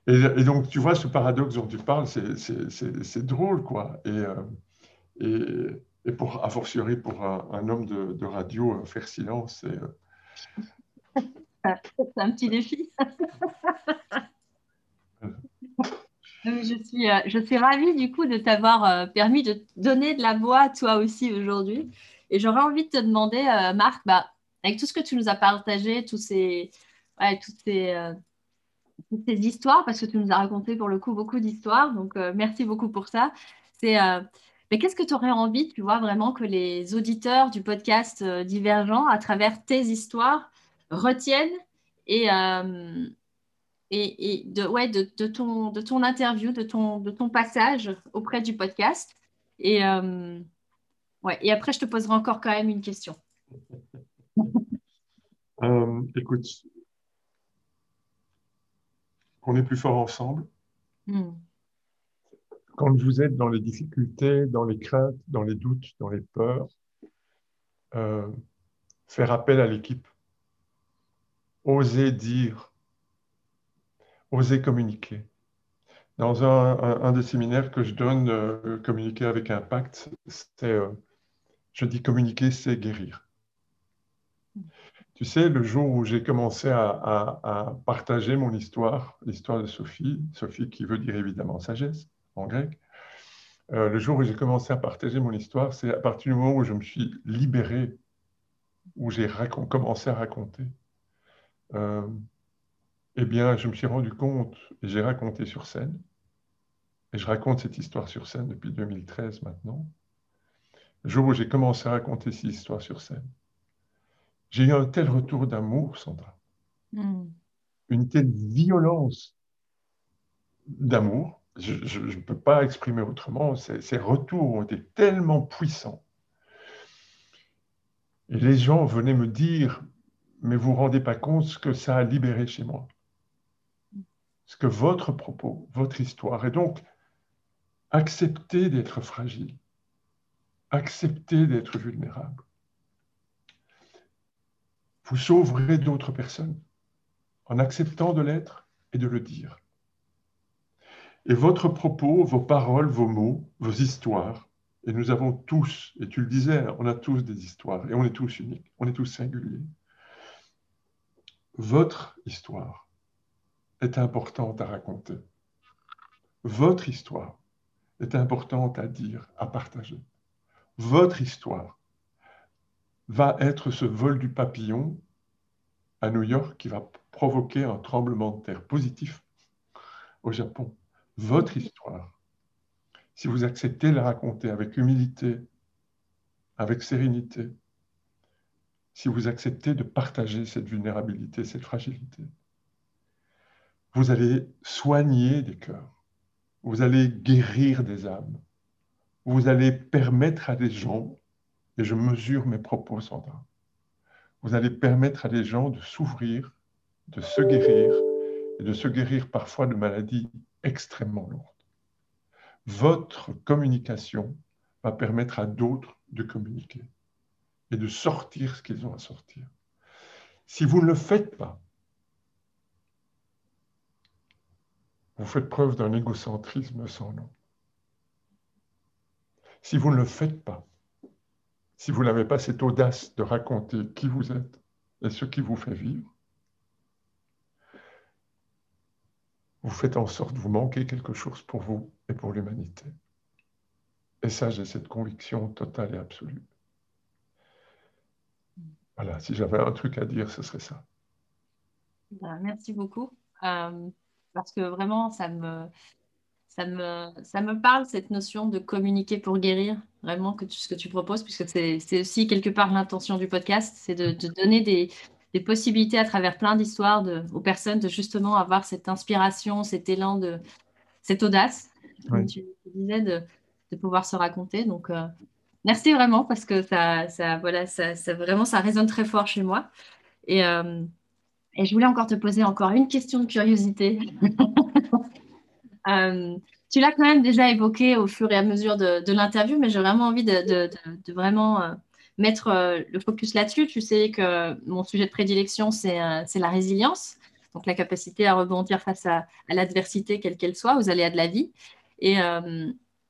Et, donc, tu vois, ce paradoxe dont tu parles, c'est drôle, quoi. Et, euh, et, pour, a fortiori, pour un, homme de, radio, euh, faire silence, c'est... Euh, c'est un petit défi. [laughs] je, suis, je suis ravie, du coup, de t'avoir permis de donner de la voix à toi aussi aujourd'hui. Et j'aurais envie de te demander, Marc, bah, avec tout ce que tu nous as partagé, tous ces... Ouais, toutes ces ces histoires, parce que tu nous as raconté pour le coup beaucoup d'histoires. Donc, euh, merci beaucoup pour ça. C'est, euh, mais qu'est-ce que tu aurais envie, tu vois, vraiment que les auditeurs du podcast euh, Divergent, à travers tes histoires, retiennent et, et, et, de, ouais, de, de, ton, de ton interview, de ton, de ton passage auprès du podcast. Et, ouais, et après, je te poserai encore quand même une question. [laughs] écoute, on est plus fort ensemble. Hmm. Quand vous êtes dans les difficultés, dans les craintes, dans les doutes, dans les peurs, euh, faire appel à l'équipe. Oser dire, oser communiquer. Dans un, des séminaires que je donne, euh, Communiquer avec impact, c'est euh, Je dis communiquer, c'est guérir. Tu sais, le jour où j'ai commencé à, partager mon histoire, l'histoire de Sophie, Sophie qui veut dire évidemment sagesse en grec, euh, le jour où j'ai commencé à partager mon histoire, c'est à partir du moment où je me suis libéré, où j'ai commencé à raconter. Euh, eh bien, je me suis rendu compte, et j'ai raconté sur scène, et je raconte cette histoire sur scène depuis 2013 maintenant, le jour où j'ai commencé à raconter cette histoire sur scène, j'ai eu un tel retour d'amour, Sandra. Hmm. Une telle violence d'amour. Je ne peux pas exprimer autrement. Ces, retours ont été tellement puissants. Et les gens venaient me dire, mais vous ne vous rendez pas compte ce que ça a libéré chez moi. Ce que votre propos, votre histoire. Et donc, accepter d'être fragile. Accepter d'être vulnérable vous sauverez d'autres personnes en acceptant de l'être et de le dire. Et votre propos, vos paroles, vos mots, vos histoires, et nous avons tous, et tu le disais, on a tous des histoires, et on est tous uniques, on est tous singuliers. Votre histoire est importante à raconter. Votre histoire est importante à dire, à partager. Votre histoire va être ce vol du papillon à New York qui va provoquer un tremblement de terre positif au Japon. Votre histoire, si vous acceptez de la raconter avec humilité, avec sérénité, si vous acceptez de partager cette vulnérabilité, cette fragilité, vous allez soigner des cœurs, vous allez guérir des âmes, vous allez permettre à des gens et je mesure mes propos, Sandra. Vous allez permettre à des gens de s'ouvrir, de se guérir, et de se guérir parfois de maladies extrêmement lourdes. Votre communication va permettre à d'autres de communiquer et de sortir ce qu'ils ont à sortir. Si vous ne le faites pas, vous faites preuve d'un égocentrisme sans nom. Si vous ne le faites pas, si vous n'avez pas cette audace de raconter qui vous êtes et ce qui vous fait vivre, vous faites en sorte vous manquer quelque chose pour vous et pour l'humanité. Et ça, j'ai cette conviction totale et absolue. Voilà, si j'avais un truc à dire, ce serait ça. Ben, merci beaucoup. Euh, parce que vraiment, ça me, ça me, ça me parle, cette notion de communiquer pour guérir, vraiment, que ce que tu proposes, puisque c'est aussi quelque part l'intention du podcast, c'est de, donner des, des, possibilités à travers plein d'histoires aux personnes de justement avoir cette inspiration, cet élan, de, cette audace, comme tu, disais, de, de, pouvoir se raconter. Donc, euh, merci vraiment, parce que ça, ça, voilà, ça, ça, vraiment, ça résonne très fort chez moi. Et, euh, et je voulais encore te poser encore une question de curiosité. [laughs] Euh, tu l'as quand même déjà évoqué au fur et à mesure de, l'interview, mais j'ai vraiment envie de, vraiment euh, mettre euh, le focus là-dessus. Tu sais que mon sujet de prédilection, c'est la résilience, donc la capacité à rebondir face à, l'adversité, quelle qu'elle soit, aux aléas de la vie. Et,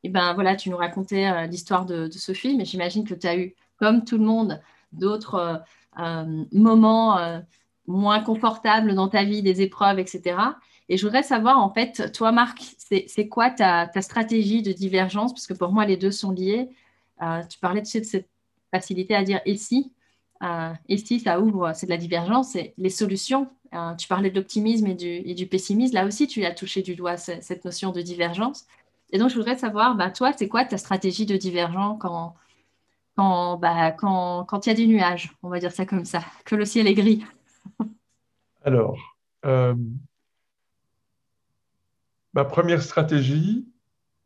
ben voilà, tu nous racontais l'histoire de, Sophie, mais j'imagine que tu as eu, comme tout le monde, d'autres moments moins confortables dans ta vie, des épreuves, etc. Et je voudrais savoir, en fait, toi, Marc, c'est quoi ta, stratégie de divergence? Parce que pour moi, les deux sont liés. Euh, tu parlais de cette facilité à dire et si euh, Et si ça ouvre, c'est de la divergence, c'est les solutions. Euh, tu parlais de l'optimisme et du, pessimisme. Là aussi, tu as touché du doigt cette notion de divergence. Et donc, je voudrais savoir, bah, toi, c'est quoi ta stratégie de divergence quand quand bah, quand il y a des nuages, on va dire ça comme ça, que le ciel est gris? [laughs] Alors, ma première stratégie,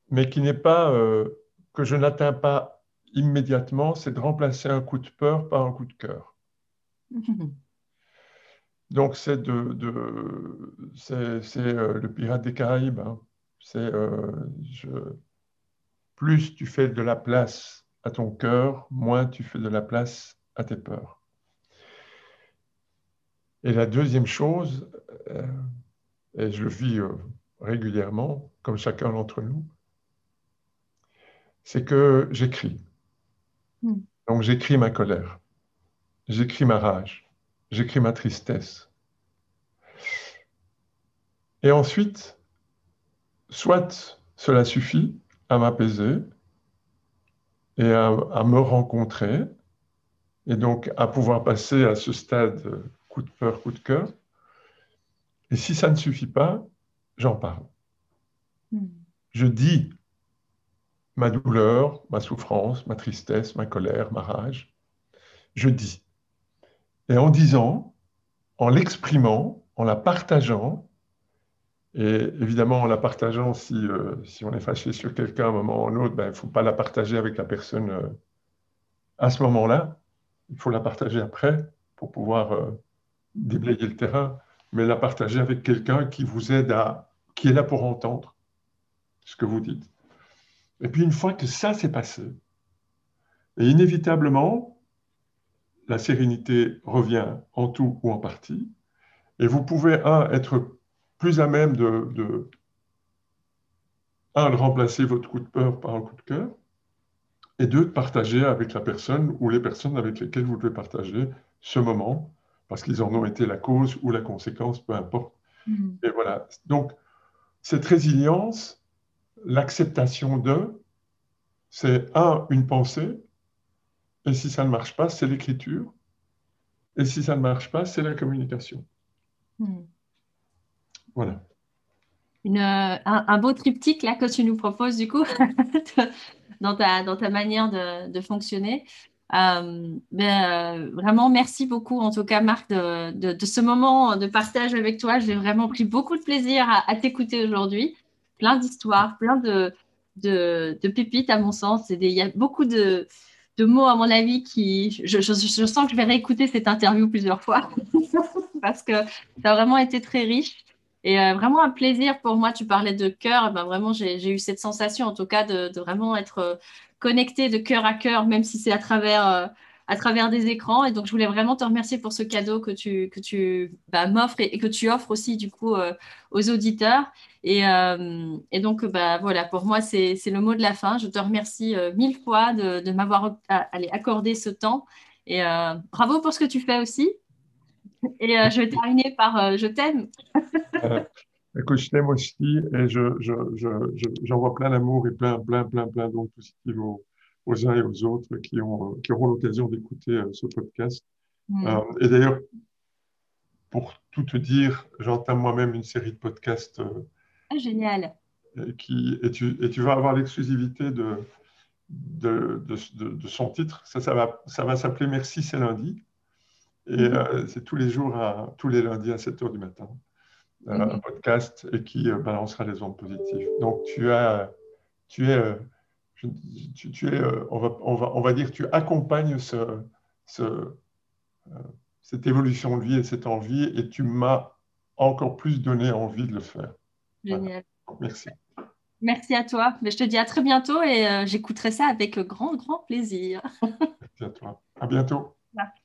mais qui n'est pas euh, que je n'atteins pas immédiatement, c'est de remplacer un coup de peur par un coup de cœur. [laughs] Donc c'est de, c'est, euh, le pirate des Caraïbes. Hein. C'est euh, plus tu fais de la place à ton cœur, moins tu fais de la place à tes peurs. Et la deuxième chose, et je le vis régulièrement, comme chacun d'entre nous, c'est que j'écris. Hmm. Donc j'écris ma colère, j'écris ma rage, j'écris ma tristesse. Et ensuite, soit cela suffit à m'apaiser et à, me rencontrer, et donc à pouvoir passer à ce stade coup de peur, coup de cœur. Et si ça ne suffit pas, j'en parle. Hmm. Je dis ma douleur, ma souffrance, ma tristesse, ma colère, ma rage. Je dis. Et en disant, en l'exprimant, en la partageant, et évidemment, en la partageant, si, euh, si on est fâché sur quelqu'un à un moment ou à un autre, ben, il ne faut pas la partager avec la personne euh, à ce moment-là. Il faut la partager après pour pouvoir euh, déblayer le terrain, mais la partager avec quelqu'un qui vous aide à, qui est là pour entendre ce que vous dites. Et puis une fois que ça s'est passé, et inévitablement, la sérénité revient en tout ou en partie, et vous pouvez, un, être plus à même de, de, un, de remplacer votre coup de peur par un coup de cœur, et deux, de partager avec la personne ou les personnes avec lesquelles vous devez partager ce moment, parce qu'ils en ont été la cause ou la conséquence, peu importe. Mm. Et voilà. Donc, cette résilience, l'acceptation de, c'est un, une pensée, et si ça ne marche pas, c'est l'écriture, et si ça ne marche pas, c'est la communication. Hmm. Voilà. un, beau triptyque là que tu nous proposes du coup [laughs] dans, ta, dans ta manière de, fonctionner. Euh, ben, euh, vraiment, merci beaucoup en tout cas Marc de, de, ce moment de partage avec toi. J'ai vraiment pris beaucoup de plaisir à t'écouter aujourd'hui. Plein d'histoires, plein de, de, pépites, à mon sens. Il y a beaucoup de, mots, à mon avis, qui. Je, sens que je vais réécouter cette interview plusieurs fois [laughs] parce que ça a vraiment été très riche. Et euh, vraiment un plaisir pour moi. Tu parlais de cœur. Ben, vraiment, j'ai eu cette sensation, en tout cas, de, vraiment être euh, connecté de cœur à cœur, même si c'est à travers. Euh, à travers des écrans. Et donc, je voulais vraiment te remercier pour ce cadeau que tu, que tu bah, m'offres et, que tu offres aussi, du coup, euh, aux auditeurs. Et, euh, et, donc, bah, voilà, pour moi, c'est le mot de la fin. Je te remercie euh, mille fois de, de m'avoir accordé ce temps. Et bravo pour ce que tu fais aussi. Et je vais terminer par je t'aime. écoute, je t'aime aussi et j'envoie je, plein d'amour et plein, plein, plein, plein d'ondes positives aux, aux uns et aux autres qui, ont, qui auront l'occasion d'écouter euh, ce podcast. Mm. Euh, et d'ailleurs, pour tout te dire, j'entame moi-même une série de podcasts. Euh, ah, génial. Et, qui, et, tu, et tu vas avoir l'exclusivité de, de, de, de, son titre. Ça, ça va, ça va s'appeler Merci, c'est lundi. Et mm. c'est tous les jours, à, tous les lundis à 7 h du matin. Un mm-hmm. podcast et qui balancera les ondes positives. Donc, tu, as, tu es tu, es, euh, on, va, on, va, on va dire, tu accompagnes ce, ce, euh, cette évolution de vie et cette envie, et tu m'as encore plus donné envie de le faire. Génial. Merci. Merci à toi. Mais je te dis à très bientôt et euh, j'écouterai ça avec grand, grand plaisir. Merci à toi. À bientôt. Merci.